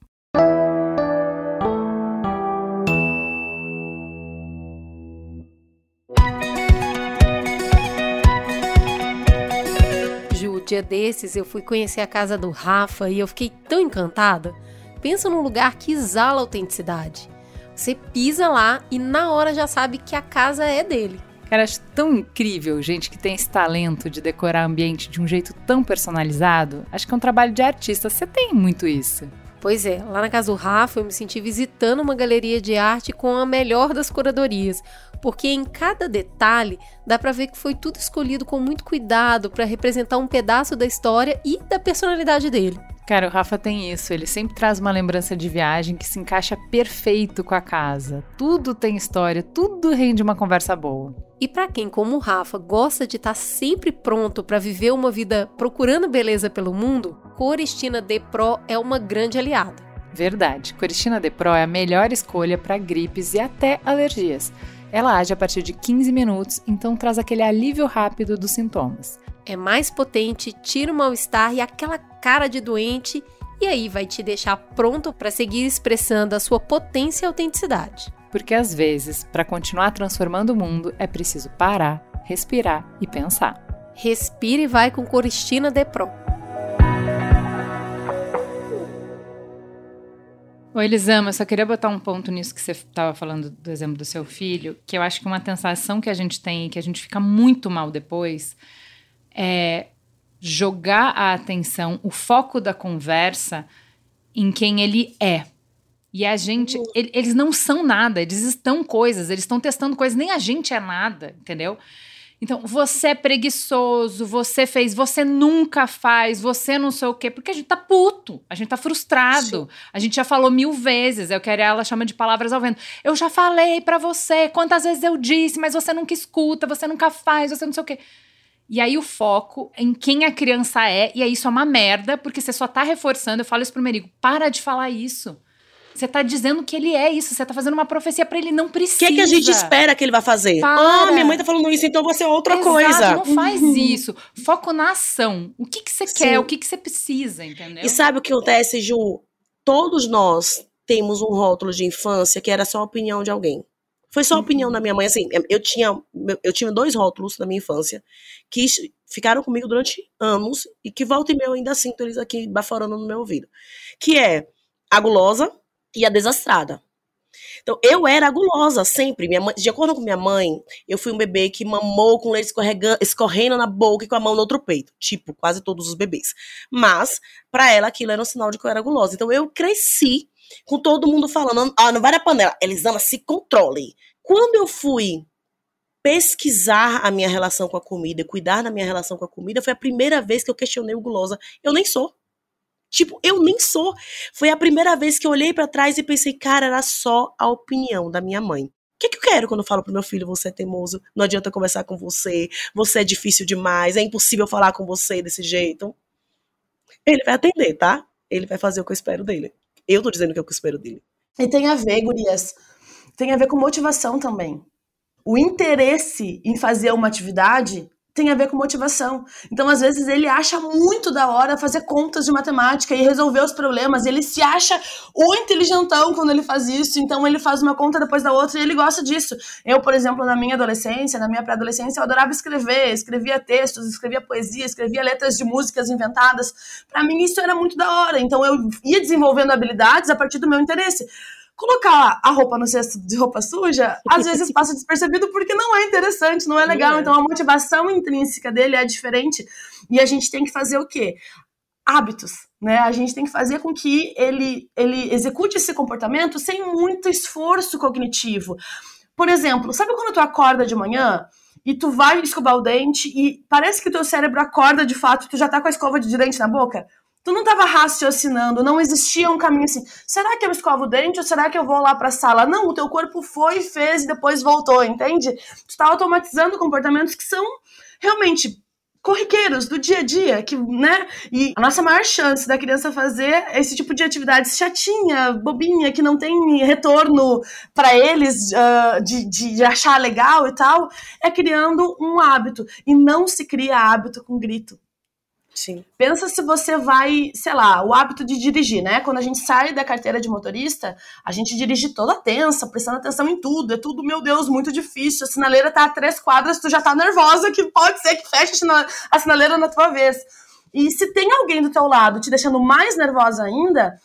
Ju, dia desses eu fui conhecer a casa do Rafa e eu fiquei tão encantada. Pensa num lugar que exala autenticidade. Você pisa lá e na hora já sabe que a casa é dele. Cara, acho tão incrível gente que tem esse talento de decorar ambiente de um jeito tão personalizado. Acho que é um trabalho de artista. Você tem muito isso. Pois é, lá na casa do Rafa eu me senti visitando uma galeria de arte com a melhor das curadorias, porque em cada detalhe dá para ver que foi tudo escolhido com muito cuidado para representar um pedaço da história e da personalidade dele. Cara, o Rafa tem isso, ele sempre traz uma lembrança de viagem que se encaixa perfeito com a casa. Tudo tem história, tudo rende uma conversa boa. E para quem, como o Rafa, gosta de estar tá sempre pronto para viver uma vida procurando beleza pelo mundo, Coristina D Pro é uma grande aliada. Verdade, Coristina D Pro é a melhor escolha para gripes e até alergias. Ela age a partir de 15 minutos, então traz aquele alívio rápido dos sintomas é mais potente, tira o mal-estar e aquela cara de doente, e aí vai te deixar pronto para seguir expressando a sua potência e autenticidade. Porque às vezes, para continuar transformando o mundo, é preciso parar, respirar e pensar. Respire e vai com Coristina De Oi, Elisama, eu só queria botar um ponto nisso que você estava falando do exemplo do seu filho, que eu acho que uma sensação que a gente tem e que a gente fica muito mal depois é jogar a atenção, o foco da conversa em quem ele é. E a gente, uhum. ele, eles não são nada, eles estão coisas, eles estão testando coisas, nem a gente é nada, entendeu? Então, você é preguiçoso, você fez, você nunca faz, você não sei o quê, porque a gente tá puto, a gente tá frustrado. Sim. A gente já falou mil vezes, eu quero ela chama de palavras ao vento. Eu já falei para você, quantas vezes eu disse, mas você nunca escuta, você nunca faz, você não sei o quê. E aí o foco em quem a criança é, e aí isso é uma merda, porque você só tá reforçando. Eu falo isso pro Merigo: para de falar isso. Você tá dizendo que ele é isso, você tá fazendo uma profecia para ele, não precisa. O que, é que a gente espera que ele vai fazer? Ah, oh, minha mãe tá falando isso, então você é outra Exato, coisa. Não faz uhum. isso. Foco na ação. O que, que você Sim. quer, o que, que você precisa, entendeu? E sabe o que acontece, Ju? Todos nós temos um rótulo de infância que era só a opinião de alguém. Foi só a opinião da minha mãe, assim, eu tinha, eu tinha dois rótulos na minha infância que ficaram comigo durante anos e que volta e meia eu ainda sinto eles aqui baforando no meu ouvido. Que é a gulosa e a desastrada. Então, eu era gulosa sempre. Minha mãe, de acordo com minha mãe, eu fui um bebê que mamou com leite escorrendo na boca e com a mão no outro peito. Tipo, quase todos os bebês. Mas, para ela, aquilo era um sinal de que eu era gulosa. Então, eu cresci com todo mundo falando, ah, não vai na panela. Elisama, se controle. Quando eu fui pesquisar a minha relação com a comida, cuidar da minha relação com a comida, foi a primeira vez que eu questionei o gulosa. Eu nem sou. Tipo, eu nem sou. Foi a primeira vez que eu olhei para trás e pensei, cara, era só a opinião da minha mãe. O que, que eu quero quando eu falo pro meu filho, você é teimoso, não adianta conversar com você, você é difícil demais, é impossível falar com você desse jeito? Ele vai atender, tá? Ele vai fazer o que eu espero dele. Eu tô dizendo o que eu espero dele. E tem a ver, gurias, tem a ver com motivação também. O interesse em fazer uma atividade tem a ver com motivação. Então, às vezes, ele acha muito da hora fazer contas de matemática e resolver os problemas. Ele se acha o inteligentão quando ele faz isso. Então, ele faz uma conta depois da outra e ele gosta disso. Eu, por exemplo, na minha adolescência, na minha pré-adolescência, eu adorava escrever. Escrevia textos, escrevia poesia, escrevia letras de músicas inventadas. Para mim, isso era muito da hora. Então, eu ia desenvolvendo habilidades a partir do meu interesse colocar a roupa no cesto de roupa suja, às vezes <laughs> passa despercebido porque não é interessante, não é legal. É. Então a motivação intrínseca dele é diferente. E a gente tem que fazer o quê? Hábitos, né? A gente tem que fazer com que ele, ele execute esse comportamento sem muito esforço cognitivo. Por exemplo, sabe quando tu acorda de manhã e tu vai escovar o dente e parece que o teu cérebro acorda de fato, tu já tá com a escova de dente na boca? Tu não estava raciocinando, não existia um caminho assim. Será que eu escovo o dente ou será que eu vou lá para a sala? Não, o teu corpo foi, fez e depois voltou, entende? Tu está automatizando comportamentos que são realmente corriqueiros do dia a dia, que, né? E a nossa maior chance da criança fazer esse tipo de atividade chatinha, bobinha, que não tem retorno para eles uh, de, de achar legal e tal, é criando um hábito. E não se cria hábito com grito. Sim. Pensa se você vai, sei lá, o hábito de dirigir, né? Quando a gente sai da carteira de motorista, a gente dirige toda tensa, prestando atenção em tudo. É tudo, meu Deus, muito difícil. A sinaleira tá a três quadras, tu já tá nervosa, que pode ser que feche a sinaleira na tua vez. E se tem alguém do teu lado te deixando mais nervosa ainda,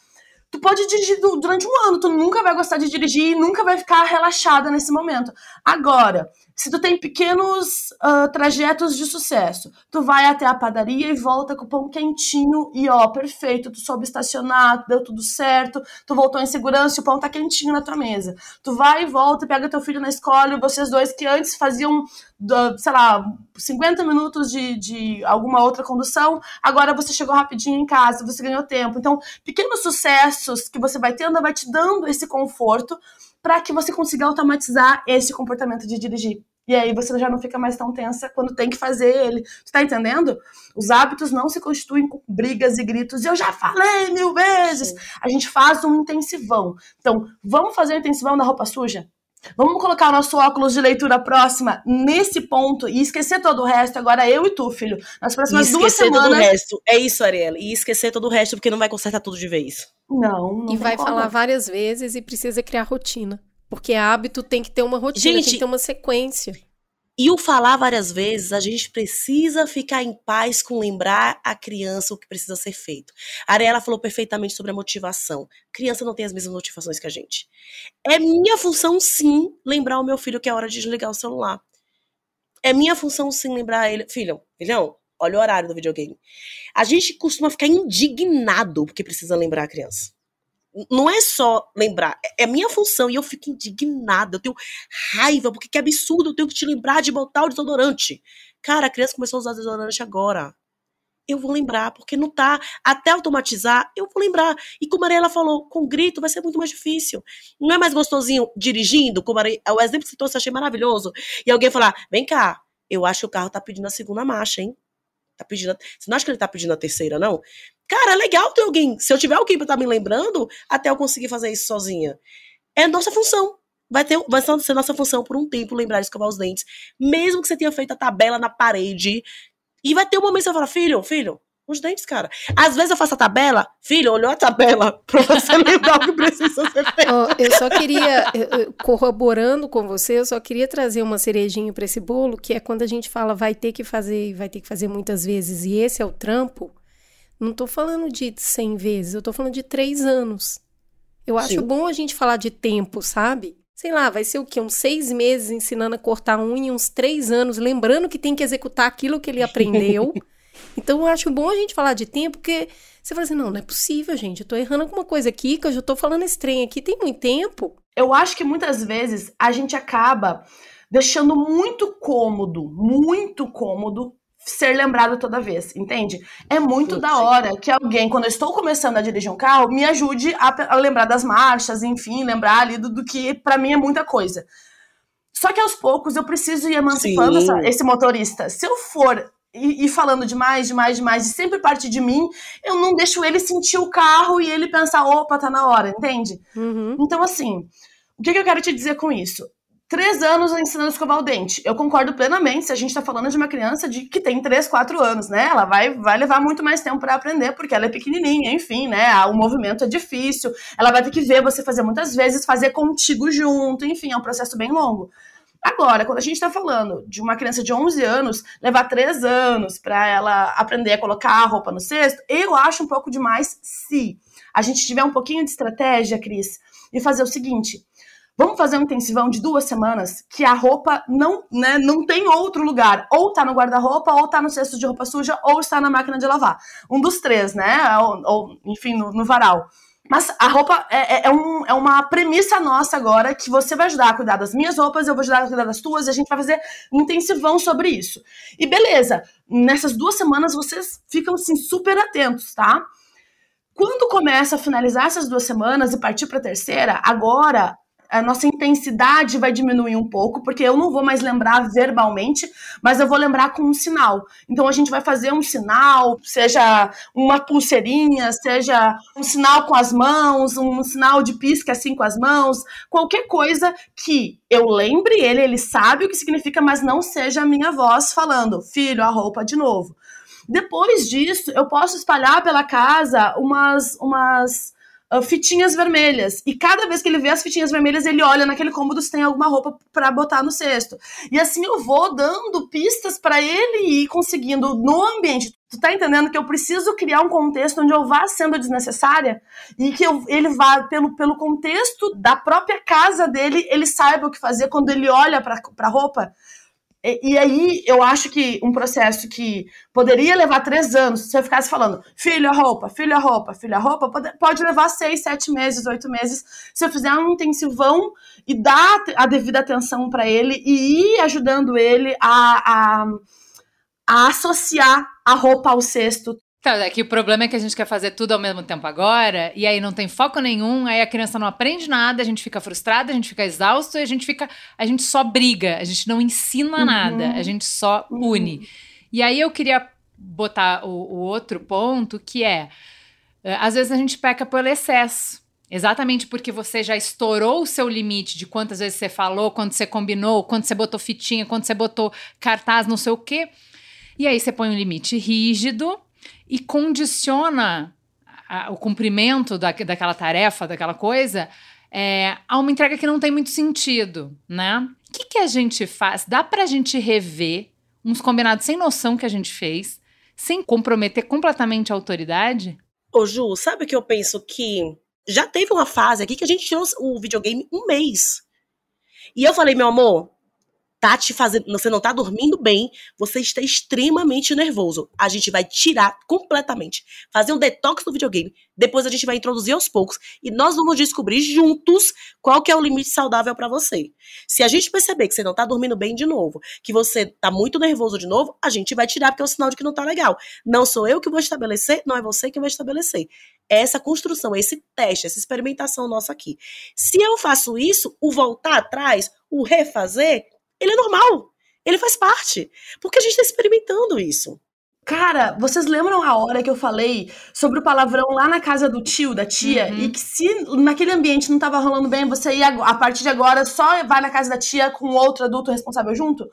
tu pode dirigir durante um ano, tu nunca vai gostar de dirigir e nunca vai ficar relaxada nesse momento. Agora, se tu tem pequenos uh, trajetos de sucesso, tu vai até a padaria e volta com o pão quentinho e ó, perfeito, tu soube estacionar, deu tudo certo, tu voltou em segurança e o pão tá quentinho na tua mesa. Tu vai e volta, pega teu filho na escola e vocês dois que antes faziam, sei lá, 50 minutos de, de alguma outra condução, agora você chegou rapidinho em casa, você ganhou tempo. Então, pequenos sucessos que você vai tendo vai te dando esse conforto para que você consiga automatizar esse comportamento de dirigir. E aí você já não fica mais tão tensa quando tem que fazer ele. Você tá entendendo? Os hábitos não se constituem com brigas e gritos. Eu já falei mil vezes. Sim. A gente faz um intensivão. Então, vamos fazer o um intensivão da roupa suja? Vamos colocar o nosso óculos de leitura próxima nesse ponto e esquecer todo o resto. Agora eu e tu, filho. Nas próximas duas semanas. Esquecer todo o resto. É isso, Ariela. E esquecer todo o resto, porque não vai consertar tudo de vez. Não, não E vai como. falar várias vezes e precisa criar rotina. Porque hábito tem que ter uma rotina, gente, tem que ter uma sequência. E o falar várias vezes, a gente precisa ficar em paz com lembrar a criança o que precisa ser feito. A Ariela falou perfeitamente sobre a motivação. criança não tem as mesmas motivações que a gente. É minha função, sim, lembrar o meu filho que é hora de desligar o celular. É minha função, sim, lembrar ele. Filho, filhão, olha o horário do videogame. A gente costuma ficar indignado porque precisa lembrar a criança não é só lembrar, é, é minha função e eu fico indignada, eu tenho raiva, porque que absurdo eu tenho que te lembrar de botar o desodorante. Cara, a criança começou a usar desodorante agora. Eu vou lembrar, porque não tá. Até automatizar, eu vou lembrar. E como a Mariela falou, com grito vai ser muito mais difícil. Não é mais gostosinho dirigindo, como a, o exemplo que você trouxe, achei maravilhoso. E alguém falar: vem cá, eu acho que o carro tá pedindo a segunda marcha, hein? Tá pedindo. Você não acha que ele tá pedindo a terceira, não? Cara, é legal ter alguém. Se eu tiver alguém pra estar tá me lembrando, até eu conseguir fazer isso sozinha. É nossa função. Vai, ter, vai ser nossa função por um tempo lembrar de escovar os dentes. Mesmo que você tenha feito a tabela na parede. E vai ter um momento que você fala, filho, filho, os dentes, cara. Às vezes eu faço a tabela, filho, olhou a tabela <laughs> pra você lembrar o que precisa ser feito. Oh, eu só queria, corroborando com você, eu só queria trazer uma cerejinha para esse bolo, que é quando a gente fala vai ter que fazer, vai ter que fazer muitas vezes, e esse é o trampo. Não estou falando de 100 vezes, eu estou falando de 3 anos. Eu acho Sim. bom a gente falar de tempo, sabe? Sei lá, vai ser o quê? Uns seis meses ensinando a cortar unha, uns três anos, lembrando que tem que executar aquilo que ele <laughs> aprendeu. Então eu acho bom a gente falar de tempo, porque você fala assim, não, não é possível, gente. Eu tô errando alguma coisa aqui, que eu já tô falando esse trem aqui, tem muito tempo. Eu acho que muitas vezes a gente acaba deixando muito cômodo, muito cômodo ser lembrado toda vez, entende? É muito da hora que alguém, quando eu estou começando a dirigir um carro, me ajude a, a lembrar das marchas, enfim, lembrar ali do, do que para mim é muita coisa. Só que aos poucos eu preciso ir emancipando essa, esse motorista. Se eu for e, falando demais, demais, demais, e sempre parte de mim, eu não deixo ele sentir o carro e ele pensar, opa, tá na hora, entende? Uhum. Então, assim, o que, que eu quero te dizer com isso? três anos ensinando a escovar o dente. Eu concordo plenamente se a gente está falando de uma criança de que tem três, quatro anos, né? Ela vai, vai levar muito mais tempo para aprender, porque ela é pequenininha, enfim, né? O movimento é difícil, ela vai ter que ver você fazer muitas vezes, fazer contigo junto, enfim, é um processo bem longo. Agora, quando a gente está falando de uma criança de 11 anos, levar três anos para ela aprender a colocar a roupa no cesto, eu acho um pouco demais se a gente tiver um pouquinho de estratégia, Cris, e fazer o seguinte: Vamos fazer um intensivão de duas semanas que a roupa não, né, não tem outro lugar. Ou tá no guarda-roupa, ou tá no cesto de roupa suja, ou está na máquina de lavar. Um dos três, né? Ou, ou enfim, no, no, varal. Mas a roupa é, é, é, um, é, uma premissa nossa agora que você vai ajudar a cuidar das minhas roupas, eu vou ajudar a cuidar das tuas, e a gente vai fazer um intensivão sobre isso. E beleza, nessas duas semanas vocês ficam assim super atentos, tá? Quando começa a finalizar essas duas semanas e partir para a terceira, agora a nossa intensidade vai diminuir um pouco, porque eu não vou mais lembrar verbalmente, mas eu vou lembrar com um sinal. Então a gente vai fazer um sinal, seja uma pulseirinha, seja um sinal com as mãos, um sinal de pisca assim com as mãos, qualquer coisa que eu lembre ele, ele sabe o que significa, mas não seja a minha voz falando, filho, a roupa de novo. Depois disso, eu posso espalhar pela casa umas, umas uh, fitinhas vermelhas. E cada vez que ele vê as fitinhas vermelhas, ele olha naquele cômodo se tem alguma roupa para botar no cesto. E assim eu vou dando pistas para ele ir conseguindo no ambiente. Tu tá entendendo que eu preciso criar um contexto onde eu vá sendo desnecessária e que eu, ele vá, pelo, pelo contexto da própria casa dele, ele saiba o que fazer quando ele olha pra, pra roupa. E, e aí eu acho que um processo que poderia levar três anos, se eu ficasse falando filho roupa, filho roupa, filho roupa, pode, pode levar seis, sete meses, oito meses, se eu fizer um intensivão e dar a devida atenção para ele e ir ajudando ele a, a a associar a roupa ao cesto. Então, é que o problema é que a gente quer fazer tudo ao mesmo tempo agora, e aí não tem foco nenhum, aí a criança não aprende nada, a gente fica frustrada, a gente fica exausto, e a gente fica. A gente só briga, a gente não ensina uhum. nada, a gente só uhum. une. E aí eu queria botar o, o outro ponto, que é. Eh, às vezes a gente peca pelo excesso. Exatamente porque você já estourou o seu limite de quantas vezes você falou, quando você combinou, quando você botou fitinha, quando você botou cartaz, não sei o quê. E aí você põe um limite rígido e condiciona a, o cumprimento da, daquela tarefa, daquela coisa, é, a uma entrega que não tem muito sentido, né? O que, que a gente faz? Dá pra gente rever uns combinados sem noção que a gente fez, sem comprometer completamente a autoridade? Ô Ju, sabe o que eu penso que já teve uma fase aqui que a gente tirou o videogame um mês. E eu falei, meu amor, tá te fazendo, você não tá dormindo bem, você está extremamente nervoso. A gente vai tirar completamente, fazer um detox do videogame. Depois a gente vai introduzir aos poucos e nós vamos descobrir juntos qual que é o limite saudável para você. Se a gente perceber que você não tá dormindo bem de novo, que você tá muito nervoso de novo, a gente vai tirar porque é um sinal de que não tá legal. Não sou eu que vou estabelecer, não é você que vai estabelecer. Essa construção, esse teste, essa experimentação nossa aqui. Se eu faço isso, o voltar atrás, o refazer, ele é normal. Ele faz parte. Porque a gente está experimentando isso. Cara, vocês lembram a hora que eu falei sobre o palavrão lá na casa do tio, da tia? Uhum. E que se naquele ambiente não tava rolando bem, você ia, a partir de agora, só vai na casa da tia com outro adulto responsável junto?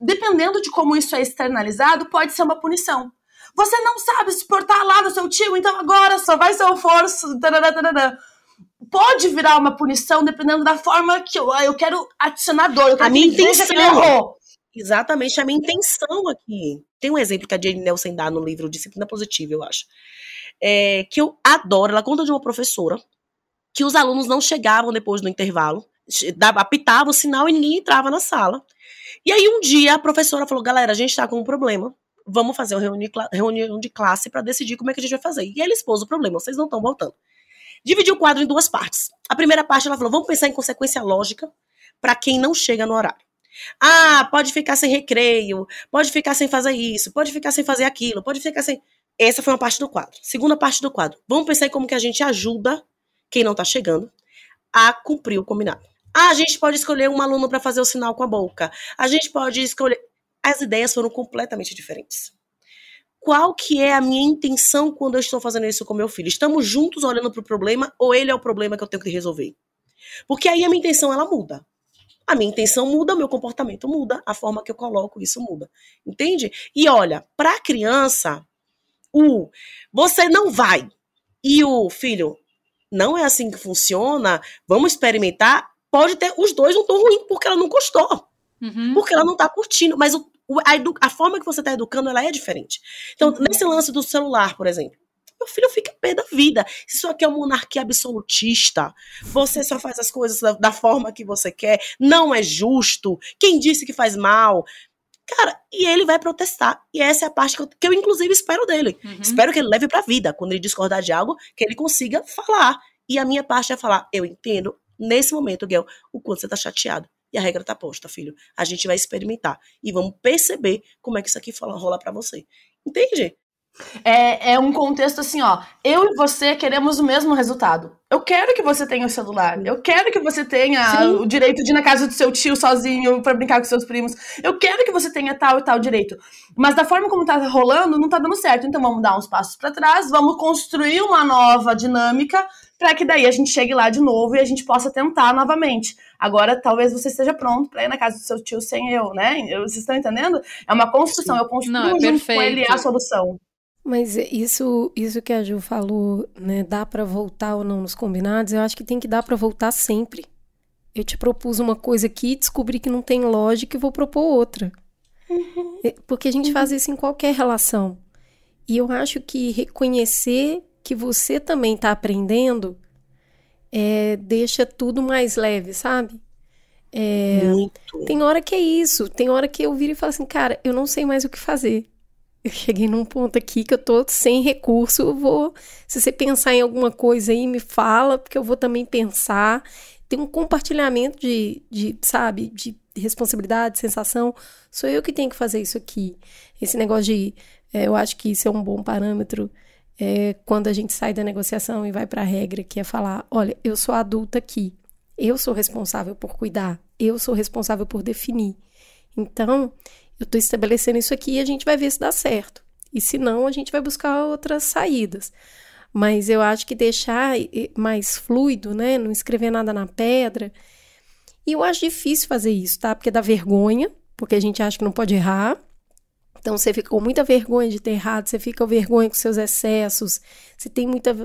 Dependendo de como isso é externalizado, pode ser uma punição. Você não sabe se portar lá no seu tio, então agora só vai ser o forço. Tarará, tarará pode virar uma punição dependendo da forma que eu, eu quero adicionar dor. Eu quero a minha intenção. Exatamente, a minha intenção aqui. Tem um exemplo que a Jane Nelson dá no livro Disciplina Positiva, eu acho. É, que eu adoro. Ela conta de uma professora que os alunos não chegavam depois do intervalo, apitava o sinal e ninguém entrava na sala. E aí um dia a professora falou: galera, a gente está com um problema. Vamos fazer uma reunião de classe para decidir como é que a gente vai fazer. E ela expôs o problema, vocês não estão voltando dividiu o quadro em duas partes. A primeira parte ela falou: vamos pensar em consequência lógica para quem não chega no horário. Ah, pode ficar sem recreio, pode ficar sem fazer isso, pode ficar sem fazer aquilo, pode ficar sem. Essa foi uma parte do quadro. Segunda parte do quadro. Vamos pensar em como que a gente ajuda quem não está chegando a cumprir o combinado. Ah, a gente pode escolher um aluno para fazer o sinal com a boca. A gente pode escolher. As ideias foram completamente diferentes qual que é a minha intenção quando eu estou fazendo isso com meu filho? Estamos juntos olhando para o problema ou ele é o problema que eu tenho que resolver? Porque aí a minha intenção ela muda. A minha intenção muda, o meu comportamento muda, a forma que eu coloco isso muda. Entende? E olha, para a criança, o você não vai e o filho não é assim que funciona, vamos experimentar. Pode ter os dois não estão ruins porque ela não gostou. Uhum. Porque ela não está curtindo. Mas o a, a forma que você está educando ela é diferente. Então, uhum. nesse lance do celular, por exemplo, meu filho fica pé da vida. Isso aqui é uma monarquia absolutista. Você só faz as coisas da, da, forma que você quer. Não é justo. Quem disse que faz mal? Cara, e ele vai protestar. E essa é a parte que eu, que eu inclusive, espero dele. Uhum. Espero que ele leve pra vida. Quando ele discordar de algo, que ele consiga falar. E a minha parte é falar: eu entendo, nesse momento, Guel, o quanto você tá chateado e a regra está posta, filho. A gente vai experimentar e vamos perceber como é que isso aqui rola para você. Entende? É, é um contexto assim, ó. Eu e você queremos o mesmo resultado. Eu quero que você tenha o celular. Eu quero que você tenha Sim. o direito de ir na casa do seu tio sozinho para brincar com seus primos. Eu quero que você tenha tal e tal direito. Mas da forma como tá rolando, não tá dando certo. Então vamos dar uns passos para trás, vamos construir uma nova dinâmica para que daí a gente chegue lá de novo e a gente possa tentar novamente. Agora, talvez você esteja pronto para ir na casa do seu tio sem eu, né? Vocês estão entendendo? É uma construção. Eu construo não, é junto com ele a solução. Mas isso, isso que a Ju falou, né, dá para voltar ou não nos combinados, eu acho que tem que dar para voltar sempre. Eu te propus uma coisa aqui, descobri que não tem lógica e vou propor outra. Uhum. Porque a gente uhum. faz isso em qualquer relação. E eu acho que reconhecer que você também está aprendendo é, deixa tudo mais leve, sabe? É, Muito. Tem hora que é isso. Tem hora que eu viro e falo assim, cara, eu não sei mais o que fazer. Eu cheguei num ponto aqui que eu tô sem recurso. Eu vou. Se você pensar em alguma coisa aí, me fala, porque eu vou também pensar. Tem um compartilhamento de, de sabe, de responsabilidade, sensação. Sou eu que tenho que fazer isso aqui. Esse negócio de. É, eu acho que isso é um bom parâmetro. É, quando a gente sai da negociação e vai para a regra, que é falar: olha, eu sou adulta aqui. Eu sou responsável por cuidar, eu sou responsável por definir. Então, eu estou estabelecendo isso aqui e a gente vai ver se dá certo. E se não, a gente vai buscar outras saídas. Mas eu acho que deixar mais fluido, né? Não escrever nada na pedra. E eu acho difícil fazer isso, tá? Porque dá vergonha, porque a gente acha que não pode errar. Então você fica com muita vergonha de ter errado, você fica com vergonha com seus excessos, você tem muita,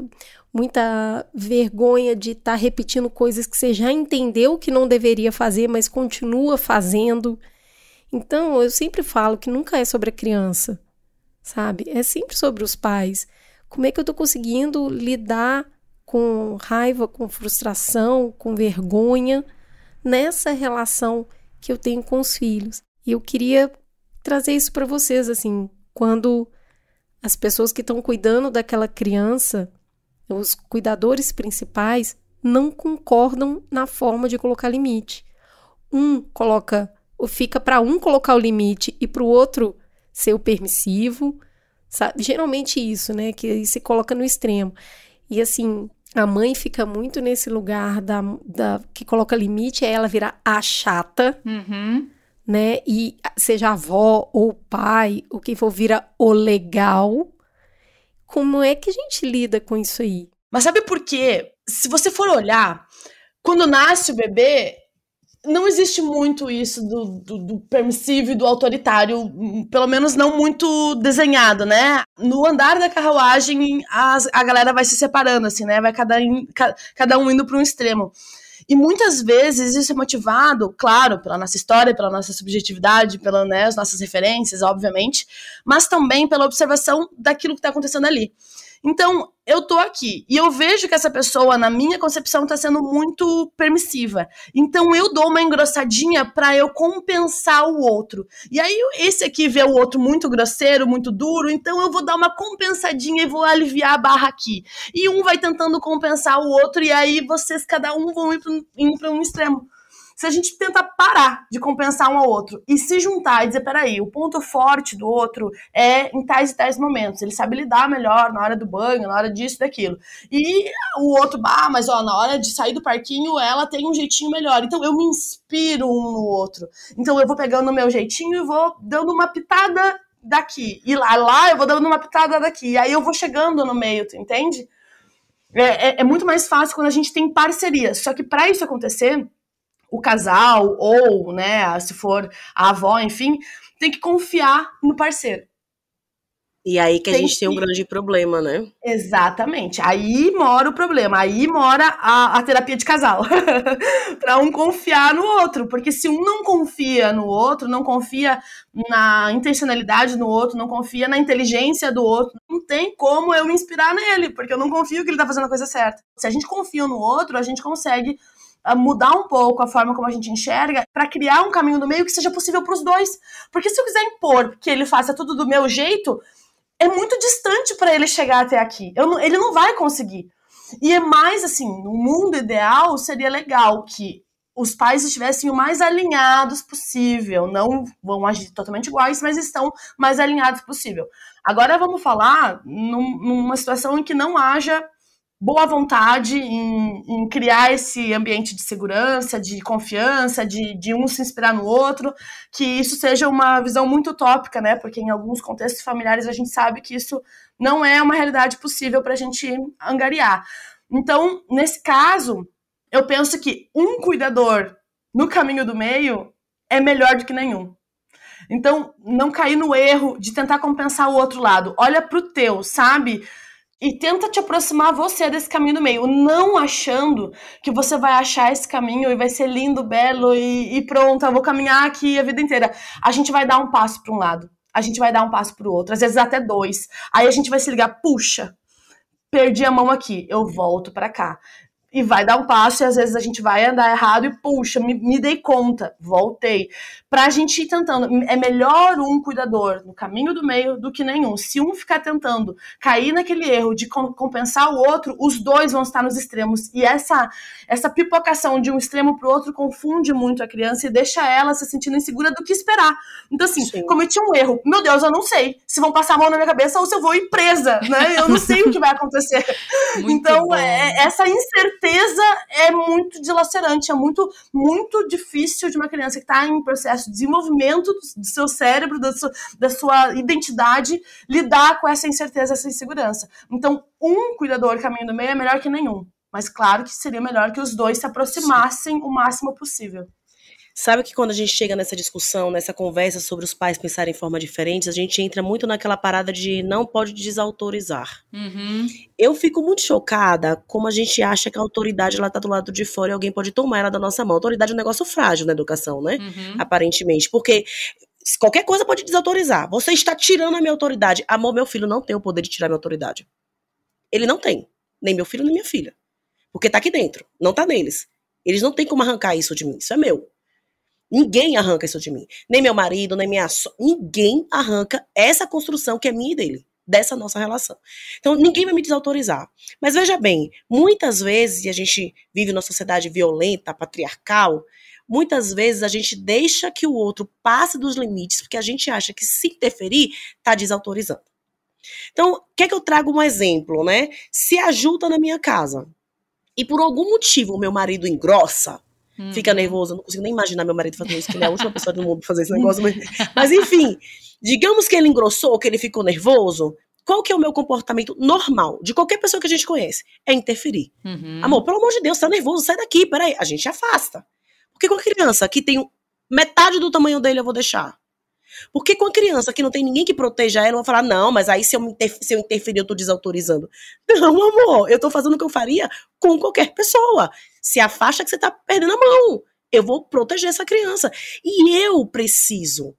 muita vergonha de estar tá repetindo coisas que você já entendeu que não deveria fazer, mas continua fazendo. Então eu sempre falo que nunca é sobre a criança, sabe? É sempre sobre os pais. Como é que eu estou conseguindo lidar com raiva, com frustração, com vergonha nessa relação que eu tenho com os filhos? E eu queria trazer isso para vocês, assim, quando as pessoas que estão cuidando daquela criança, os cuidadores principais, não concordam na forma de colocar limite. Um coloca, ou fica para um colocar o limite e para o outro ser o permissivo, sabe? Geralmente isso, né? Que se coloca no extremo. E assim, a mãe fica muito nesse lugar da, da que coloca limite, é ela virar a chata. Uhum né? E seja avó ou pai, ou quem for vira o legal. Como é que a gente lida com isso aí? Mas sabe por quê? Se você for olhar, quando nasce o bebê, não existe muito isso do, do, do, permissivo e do autoritário, pelo menos não muito desenhado, né? No andar da carruagem, as, a galera vai se separando, assim, né? Vai cada, cada um indo para um extremo. E muitas vezes isso é motivado, claro, pela nossa história, pela nossa subjetividade, pelas né, nossas referências, obviamente, mas também pela observação daquilo que está acontecendo ali. Então, eu tô aqui e eu vejo que essa pessoa, na minha concepção, tá sendo muito permissiva. Então, eu dou uma engrossadinha para eu compensar o outro. E aí, esse aqui vê o outro muito grosseiro, muito duro, então eu vou dar uma compensadinha e vou aliviar a barra aqui. E um vai tentando compensar o outro, e aí vocês, cada um, vão ir para um extremo se a gente tenta parar de compensar um ao outro e se juntar e dizer, peraí, o ponto forte do outro é em tais e tais momentos, ele sabe lidar melhor na hora do banho, na hora disso, daquilo. E o outro, ah, mas ó, na hora de sair do parquinho, ela tem um jeitinho melhor. Então eu me inspiro um no outro. Então eu vou pegando o meu jeitinho e vou dando uma pitada daqui. E lá, lá eu vou dando uma pitada daqui. E aí eu vou chegando no meio, tu entende? É, é, é muito mais fácil quando a gente tem parceria. Só que para isso acontecer, o casal, ou, né, se for a avó, enfim, tem que confiar no parceiro. E aí que a gente que... tem um grande problema, né? Exatamente. Aí mora o problema. Aí mora a, a terapia de casal. <laughs> para um confiar no outro. Porque se um não confia no outro, não confia na intencionalidade no outro, não confia na inteligência do outro, não tem como eu me inspirar nele, porque eu não confio que ele tá fazendo a coisa certa. Se a gente confia no outro, a gente consegue mudar um pouco a forma como a gente enxerga para criar um caminho do meio que seja possível para os dois. Porque se eu quiser impor que ele faça tudo do meu jeito, é muito distante para ele chegar até aqui. Ele não vai conseguir. E é mais assim, no mundo ideal seria legal que os pais estivessem o mais alinhados possível, não vão agir totalmente iguais, mas estão mais alinhados possível. Agora vamos falar num, numa situação em que não haja boa vontade em, em, criar esse ambiente de segurança, de confiança, de, de um se inspirar no outro, que isso seja uma visão muito utópica, né? Porque em alguns contextos familiares a gente sabe que isso não é uma realidade possível para a gente angariar. Então, nesse caso, eu penso que um cuidador no caminho do meio é melhor do que nenhum. Então, não cair no erro de tentar compensar o outro lado. Olha pro teu, sabe? E tenta te aproximar você desse caminho do meio, não achando que você vai achar esse caminho e vai ser lindo, belo e, e pronto, eu vou caminhar aqui a vida inteira. A gente vai dar um passo para um lado. a gente vai dar um passo pro outro, às vezes até dois. Aí a gente vai se ligar, puxa, perdi a mão aqui, eu volto para cá e vai dar um passo e às vezes a gente vai andar errado e puxa, me, me dei conta, voltei. Pra gente ir tentando, é melhor um cuidador no caminho do meio do que nenhum. Se um ficar tentando cair naquele erro de compensar o outro, os dois vão estar nos extremos. E essa essa pipocação de um extremo pro outro confunde muito a criança e deixa ela se sentindo insegura do que esperar. Então assim, Sim. cometi um erro. Meu Deus, eu não sei se vão passar a mão na minha cabeça ou se eu vou ir presa, né? Eu não sei o que vai acontecer. <laughs> então, é, essa incerteza certeza é muito dilacerante, é muito, muito difícil de uma criança que está em processo de desenvolvimento do seu cérebro, da sua, da sua identidade, lidar com essa incerteza, essa insegurança. Então, um cuidador caminho do meio é melhor que nenhum. Mas claro que seria melhor que os dois se aproximassem Sim. o máximo possível. Sabe que quando a gente chega nessa discussão, nessa conversa sobre os pais pensarem em forma diferente, a gente entra muito naquela parada de não pode desautorizar. Uhum. Eu fico muito chocada como a gente acha que a autoridade ela tá do lado de fora e alguém pode tomar ela da nossa mão. A autoridade é um negócio frágil na educação, né? Uhum. Aparentemente. Porque qualquer coisa pode desautorizar. Você está tirando a minha autoridade. Amor, meu filho não tem o poder de tirar a minha autoridade. Ele não tem. Nem meu filho, nem minha filha. Porque tá aqui dentro. Não tá neles. Eles não têm como arrancar isso de mim. Isso é meu. Ninguém arranca isso de mim. Nem meu marido, nem minha so... Ninguém arranca essa construção que é minha e dele, dessa nossa relação. Então, ninguém vai me desautorizar. Mas veja bem, muitas vezes, e a gente vive numa sociedade violenta, patriarcal, muitas vezes a gente deixa que o outro passe dos limites, porque a gente acha que se interferir, está desautorizando. Então, quer que eu traga um exemplo, né? Se ajuda na minha casa e por algum motivo o meu marido engrossa, Uhum. Fica nervoso. Eu não consigo nem imaginar meu marido fazendo isso, que ele é a última pessoa do mundo pra fazer esse negócio. Mas, mas enfim, digamos que ele engrossou, que ele ficou nervoso. Qual que é o meu comportamento normal de qualquer pessoa que a gente conhece? É interferir. Uhum. Amor, pelo amor de Deus, tá nervoso, sai daqui, peraí. A gente afasta. Porque com a criança que tem metade do tamanho dele, eu vou deixar. Porque com a criança que não tem ninguém que proteja ela, eu vou falar, não, mas aí se eu, se eu interferir, eu tô desautorizando. <laughs> Não, amor, eu tô fazendo o que eu faria com qualquer pessoa. Se afasta que você tá perdendo a mão. Eu vou proteger essa criança. E eu preciso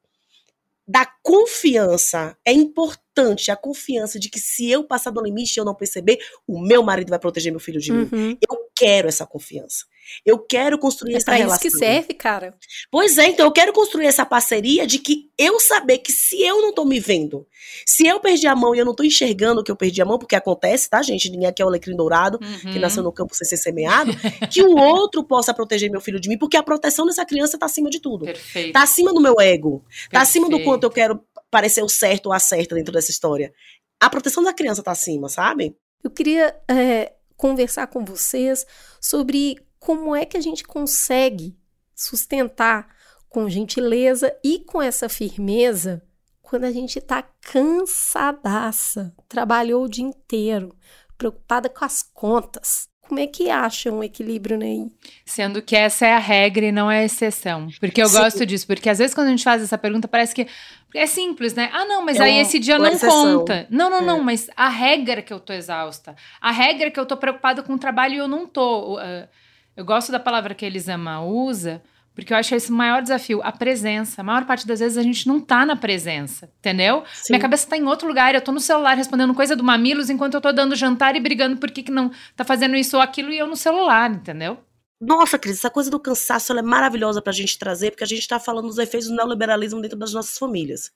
da confiança. É importante a confiança de que se eu passar do limite e eu não perceber, o meu marido vai proteger meu filho de uhum. mim. Eu quero essa confiança. Eu quero construir é essa relação. É isso que serve, cara. Pois é, então eu quero construir essa parceria de que eu saber que se eu não tô me vendo, se eu perdi a mão e eu não tô enxergando que eu perdi a mão, porque acontece, tá, gente? Ninguém aqui é o alecrim dourado, uhum. que nasceu no campo sem ser semeado, que o outro possa proteger meu filho de mim, porque a proteção dessa criança tá acima de tudo. Perfeito. Tá acima do meu ego. Perfeito. Tá acima do quanto eu quero parecer o certo ou a certa dentro dessa história. A proteção da criança tá acima, sabe? Eu queria é, conversar com vocês sobre como é que a gente consegue sustentar com gentileza e com essa firmeza quando a gente está cansadaça, trabalhou o dia inteiro, preocupada com as contas. Como é que acha um equilíbrio, Ney? Sendo que essa é a regra e não é a exceção. Porque eu Sim. gosto disso, porque às vezes quando a gente faz essa pergunta parece que é simples, né? Ah, não, mas é aí esse dia não exceção. conta. Não, não, é. não, mas a regra é que eu tô exausta. A regra é que eu tô preocupada com o trabalho e eu não tô. Uh, eu gosto da palavra que Elisama usa, porque eu acho esse o maior desafio, a presença. A maior parte das vezes a gente não tá na presença, entendeu? Sim. Minha cabeça tá em outro lugar, eu tô no celular respondendo coisa do Mamilos enquanto eu tô dando jantar e brigando por que, que não tá fazendo isso ou aquilo e eu no celular, entendeu? Nossa, Cris, essa coisa do cansaço é maravilhosa pra gente trazer, porque a gente tá falando dos efeitos do neoliberalismo dentro das nossas famílias.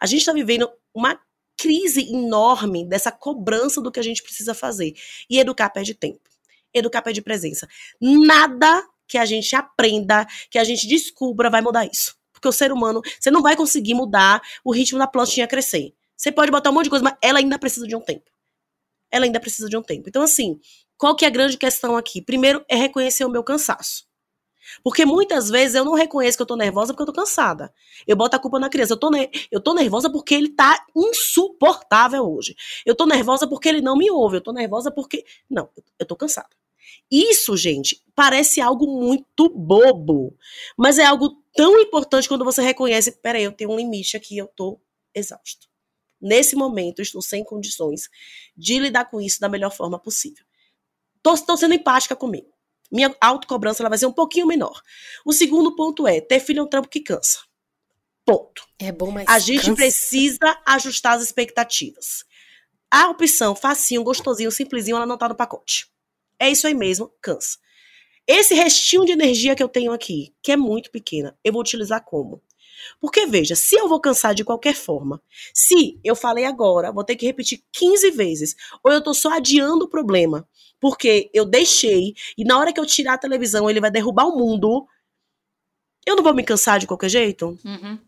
A gente tá vivendo uma crise enorme dessa cobrança do que a gente precisa fazer. E educar perde tempo. Educar pede presença. Nada que a gente aprenda, que a gente descubra vai mudar isso. Porque o ser humano, você não vai conseguir mudar o ritmo da plantinha crescer. Você pode botar um monte de coisa, mas ela ainda precisa de um tempo. Ela ainda precisa de um tempo. Então, assim, qual que é a grande questão aqui? Primeiro é reconhecer o meu cansaço. Porque muitas vezes eu não reconheço que eu tô nervosa porque eu tô cansada. Eu boto a culpa na criança. Eu tô, eu tô nervosa porque ele tá insuportável hoje. Eu tô nervosa porque ele não me ouve. Eu tô nervosa porque. Não, eu tô cansada. Isso, gente, parece algo muito bobo, mas é algo tão importante quando você reconhece: peraí, eu tenho um limite aqui, eu tô exausto. Nesse momento, estou sem condições de lidar com isso da melhor forma possível. Estou sendo empática comigo. Minha autocobrança ela vai ser um pouquinho menor. O segundo ponto é: ter filho é um trampo que cansa. Ponto. É bom, mas A gente cansa. precisa ajustar as expectativas. A opção facinho, gostosinho, simplesinho, ela não tá no pacote. É isso aí mesmo, cansa. Esse restinho de energia que eu tenho aqui, que é muito pequena, eu vou utilizar como? Porque, veja, se eu vou cansar de qualquer forma, se eu falei agora, vou ter que repetir 15 vezes, ou eu tô só adiando o problema, porque eu deixei, e na hora que eu tirar a televisão ele vai derrubar o mundo, eu não vou me cansar de qualquer jeito? Uhum.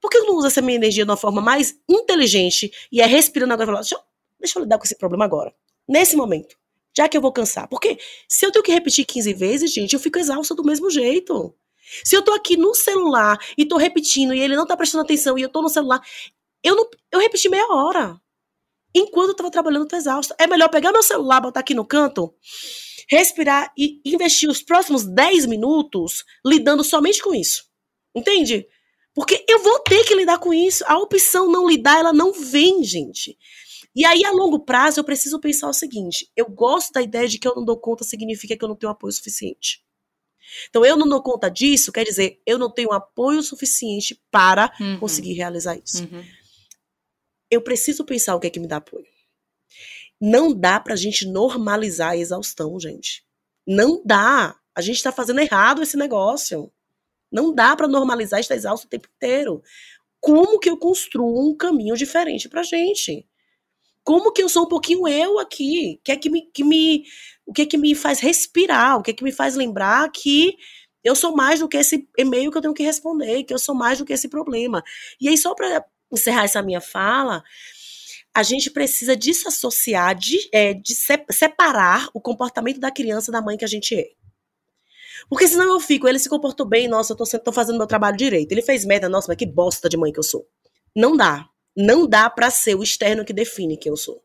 Por que eu não uso essa minha energia de uma forma mais inteligente e é respirando agora e falando, deixa, deixa eu lidar com esse problema agora, nesse momento, já que eu vou cansar? Porque se eu tenho que repetir 15 vezes, gente, eu fico exausta do mesmo jeito. Se eu tô aqui no celular e tô repetindo e ele não tá prestando atenção e eu tô no celular, eu não, eu repeti meia hora. Enquanto eu tava trabalhando, eu tô exausta. É melhor pegar meu celular, botar aqui no canto, respirar e investir os próximos 10 minutos lidando somente com isso. Entende? Porque eu vou ter que lidar com isso. A opção não lidar, ela não vem, gente. E aí, a longo prazo, eu preciso pensar o seguinte: eu gosto da ideia de que eu não dou conta significa que eu não tenho apoio suficiente. Então, eu não dou conta disso, quer dizer, eu não tenho apoio suficiente para Uhum. conseguir realizar isso. Uhum. Eu preciso pensar o que é que me dá apoio. Não dá pra gente normalizar a exaustão, gente. Não dá. A gente tá fazendo errado esse negócio. Não dá pra normalizar estar exausto o tempo inteiro. Como que eu construo um caminho diferente pra gente? Como que eu sou um pouquinho eu aqui? O que é que me, que me, o que é que me faz respirar? O que é que me faz lembrar que eu sou mais do que esse e-mail que eu tenho que responder, que eu sou mais do que esse problema. E aí, só para encerrar essa minha fala, a gente precisa desassociar, de, é, de se- separar o comportamento da criança da mãe que a gente é. Porque senão eu fico, ele se comportou bem, nossa, eu tô, tô fazendo meu trabalho direito. Ele fez merda, nossa, mas que bosta de mãe que eu sou. Não dá. Não dá pra ser o externo que define quem eu sou.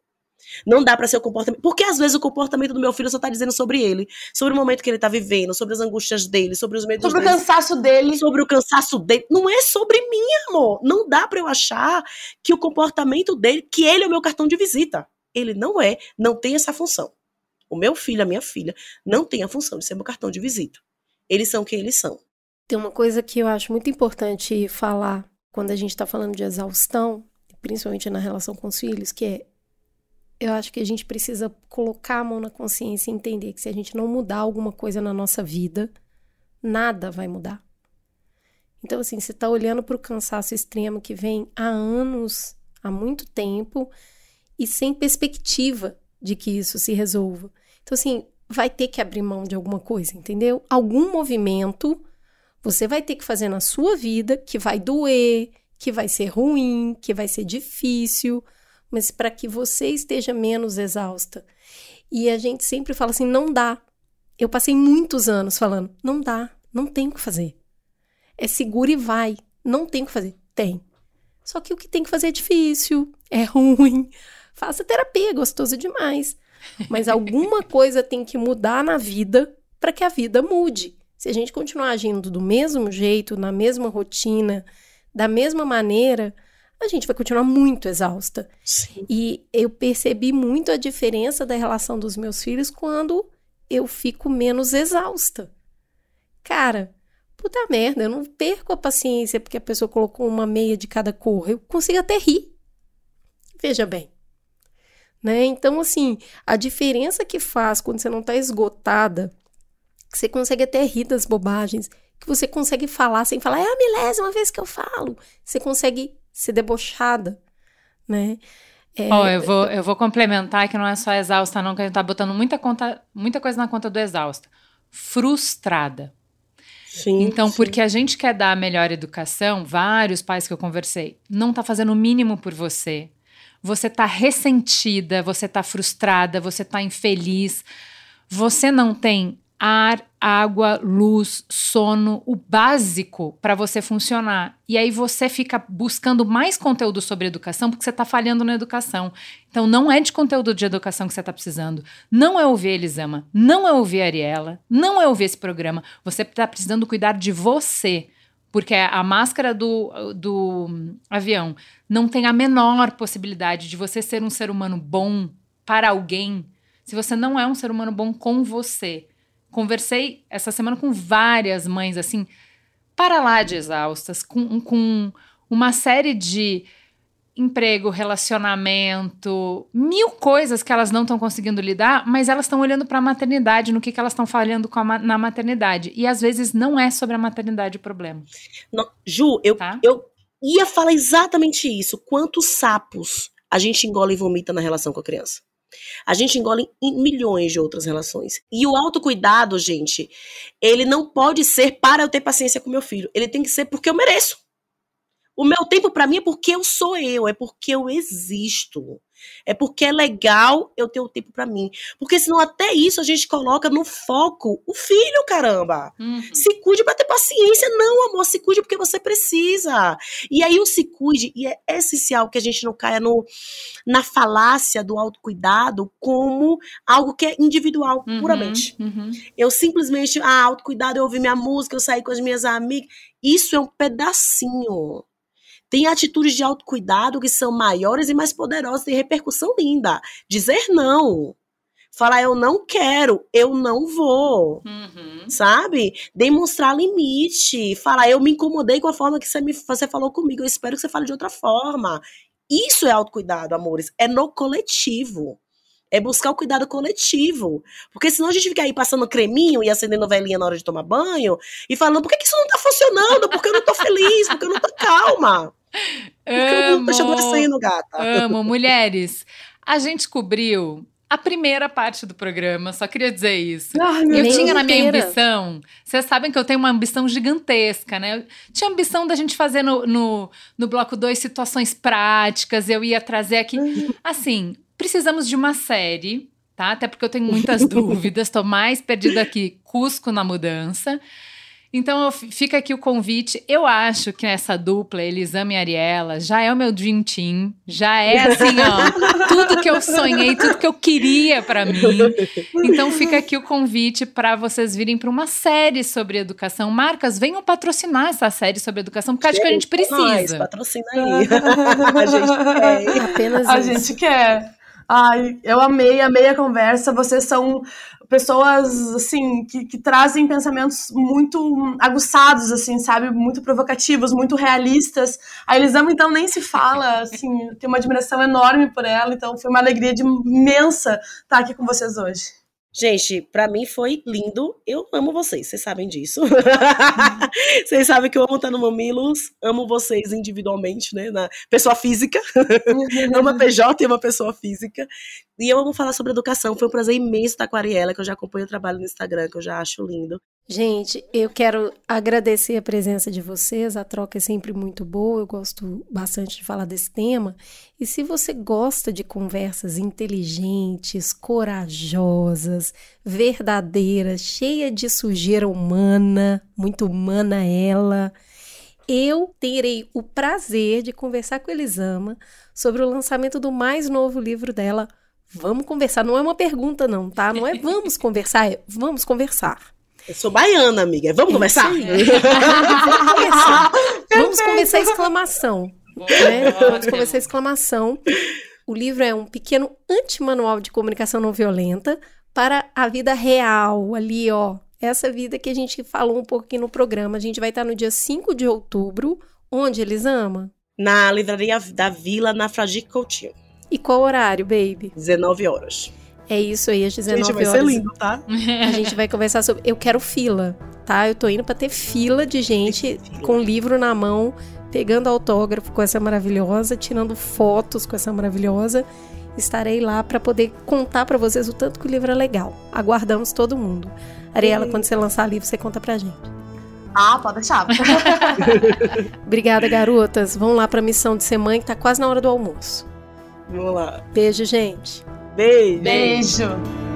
Não dá pra ser o comportamento. Porque às vezes o comportamento do meu filho só tá dizendo sobre ele, sobre o momento que ele tá vivendo, sobre as angústias dele, sobre os medos Sobre o dele cansaço dele. sobre o cansaço dele. Não é sobre mim, amor. Não dá pra eu achar que o comportamento dele, que ele é o meu cartão de visita. Ele não é, não tem essa função. O meu filho, a minha filha, não tem a função de ser meu cartão de visita. Eles são quem eles são. Tem uma coisa que eu acho muito importante falar quando a gente está falando de exaustão, principalmente na relação com os filhos, que é eu acho que a gente precisa colocar a mão na consciência e entender que se a gente não mudar alguma coisa na nossa vida, nada vai mudar. Então, assim, você está olhando para o cansaço extremo que vem há anos, há muito tempo, e sem perspectiva de que isso se resolva. Então, assim, vai ter que abrir mão de alguma coisa, entendeu? Algum movimento você vai ter que fazer na sua vida que vai doer, que vai ser ruim, que vai ser difícil, mas para que você esteja menos exausta. E a gente sempre fala assim: não dá. Eu passei muitos anos falando: não dá, não tem o que fazer. É segura e vai. Não tem o que fazer. Tem. Só que o que tem que fazer é difícil, é ruim. <laughs> Faça terapia, é gostoso demais. Mas alguma <laughs> coisa tem que mudar na vida para que a vida mude. Se a gente continuar agindo do mesmo jeito, na mesma rotina, da mesma maneira, a gente vai continuar muito exausta. Sim. E eu percebi muito a diferença da relação dos meus filhos quando eu fico menos exausta. Cara, puta merda, eu não perco a paciência porque a pessoa colocou uma meia de cada cor. Eu consigo até rir. Veja bem. Né? Então, assim, a diferença que faz quando você não tá esgotada, que você consegue até rir das bobagens, que você consegue falar sem falar, é a milésima vez que eu falo. Você consegue ser debochada, né? É, Ó, eu vou, eu vou complementar que não é só exausta, não, que a gente tá botando muita, conta, muita coisa na conta do exausta. Frustrada. Sim. Então, sim. porque a gente quer dar a melhor educação, vários pais que eu conversei, não tá fazendo o mínimo por você. Você tá ressentida, você tá frustrada, você tá infeliz. Você não tem ar, água, luz, sono, o básico para você funcionar. E aí você fica buscando mais conteúdo sobre educação porque você está falhando na educação. Então não é de conteúdo de educação que você está precisando. Não é ouvir Elisama, não é ouvir Ariela, não é ouvir esse programa. Você está precisando cuidar de você. Porque a máscara do, do avião não tem a menor possibilidade de você ser um ser humano bom para alguém se você não é um ser humano bom com você. Conversei essa semana com várias mães assim, para lá de exaustas, com, com uma série de emprego, relacionamento, mil coisas que elas não estão conseguindo lidar, mas elas estão olhando para a maternidade, no que, que elas estão falhando ma na maternidade. E às vezes não é sobre a maternidade o problema. Não, Ju, eu, tá? eu ia falar exatamente isso. Quantos sapos a gente engole e vomita na relação com a criança? A gente engole em milhões de outras relações. E o autocuidado, gente, ele não pode ser para eu ter paciência com meu filho. Ele tem que ser porque eu mereço. O meu tempo para mim é porque eu sou eu, é porque eu existo. É porque é legal eu ter o tempo para mim. Porque senão até isso a gente coloca no foco o filho, caramba. Uhum. Se cuide para ter paciência. Não, amor, se cuide porque você precisa. E aí o se cuide, e é essencial que a gente não caia no, na falácia do autocuidado como algo que é individual, uhum, puramente. Uhum. Eu simplesmente, ah, autocuidado, eu ouvi minha música, eu saí com as minhas amigas. Isso é um pedacinho tem atitudes de autocuidado que são maiores e mais poderosas, tem repercussão linda. Dizer não. Falar eu não quero, eu não vou. Uhum. Sabe? Demonstrar limite. Falar eu me incomodei com a forma que você, me, você falou comigo, eu espero que você fale de outra forma. Isso é autocuidado, amores. É no coletivo. É buscar o cuidado coletivo. Porque senão a gente fica aí passando creminho e acendendo velhinha na hora de tomar banho e falando, por que, que isso não tá funcionando? Porque eu não tô feliz, porque eu não tô calma. Amo, porque eu não tô gata. Amo, mulheres. A gente cobriu a primeira parte do programa, só queria dizer isso. Ai, eu tinha na minha ambição, vocês sabem que eu tenho uma ambição gigantesca, né? Eu tinha ambição da gente fazer no, no, no bloco 2 situações práticas, eu ia trazer aqui. Assim, precisamos de uma série, tá? Até porque eu tenho muitas <laughs> dúvidas, tô mais perdida aqui, Cusco na mudança. Então fica aqui o convite. Eu acho que essa dupla, Elisama e Ariela, já é o meu dream team. Já é assim, ó, <laughs> tudo que eu sonhei, tudo que eu queria para mim. Então fica aqui o convite para vocês virem para uma série sobre educação. Marcas, venham patrocinar essa série sobre educação, porque acho que a gente precisa. Nós, patrocina aí. <laughs> a gente quer. Apenas a isso. gente quer. Ai, eu amei, amei a conversa. Vocês são pessoas, assim, que, que trazem pensamentos muito aguçados, assim, sabe? Muito provocativos, muito realistas. A Elisama, então, nem se fala, assim, tenho uma admiração enorme por ela. Então, foi uma alegria de imensa estar aqui com vocês hoje. Gente, para mim foi lindo. Eu amo vocês, vocês sabem disso. <laughs> vocês sabem que eu amo estar no Mamilos. Amo vocês individualmente, né? Na pessoa física. <laughs> amo a PJ e uma pessoa física. E eu amo falar sobre educação. Foi um prazer imenso estar com a Ariela, que eu já acompanho o trabalho no Instagram, que eu já acho lindo. Gente, eu quero agradecer a presença de vocês, a troca é sempre muito boa, eu gosto bastante de falar desse tema. E se você gosta de conversas inteligentes, corajosas, verdadeiras, cheia de sujeira humana, muito humana ela, eu terei o prazer de conversar com Elisama sobre o lançamento do mais novo livro dela. Vamos conversar, não é uma pergunta não, tá? Não é vamos conversar, é vamos conversar. Eu sou baiana, amiga. Vamos é começar? <laughs> Vamos começar. Vamos começar exclamação. Né? Vamos começar exclamação. O livro é um pequeno antimanual de comunicação não violenta para a vida real, ali, ó. Essa vida que a gente falou um pouco aqui no programa. A gente vai estar no dia 5 de outubro. Onde, Elisama? Na livraria da Vila, na Fradique Coutinho. E qual horário, baby? 19 horas. É isso aí, às 19 gente, vai horas. Ser lindo, tá? A gente vai conversar sobre. Eu quero fila, tá? Eu tô indo para ter fila de gente fila. com livro na mão, pegando autógrafo com essa maravilhosa, tirando fotos com essa maravilhosa. Estarei lá para poder contar para vocês o tanto que o livro é legal. Aguardamos todo mundo. Ariela, e... quando você lançar livro, você conta pra gente. Ah, pode deixar. <laughs> <laughs> Obrigada, garotas. Vão lá pra missão de ser mãe, que tá quase na hora do almoço. Vamos lá. Beijo, gente. Beijo. Beijo.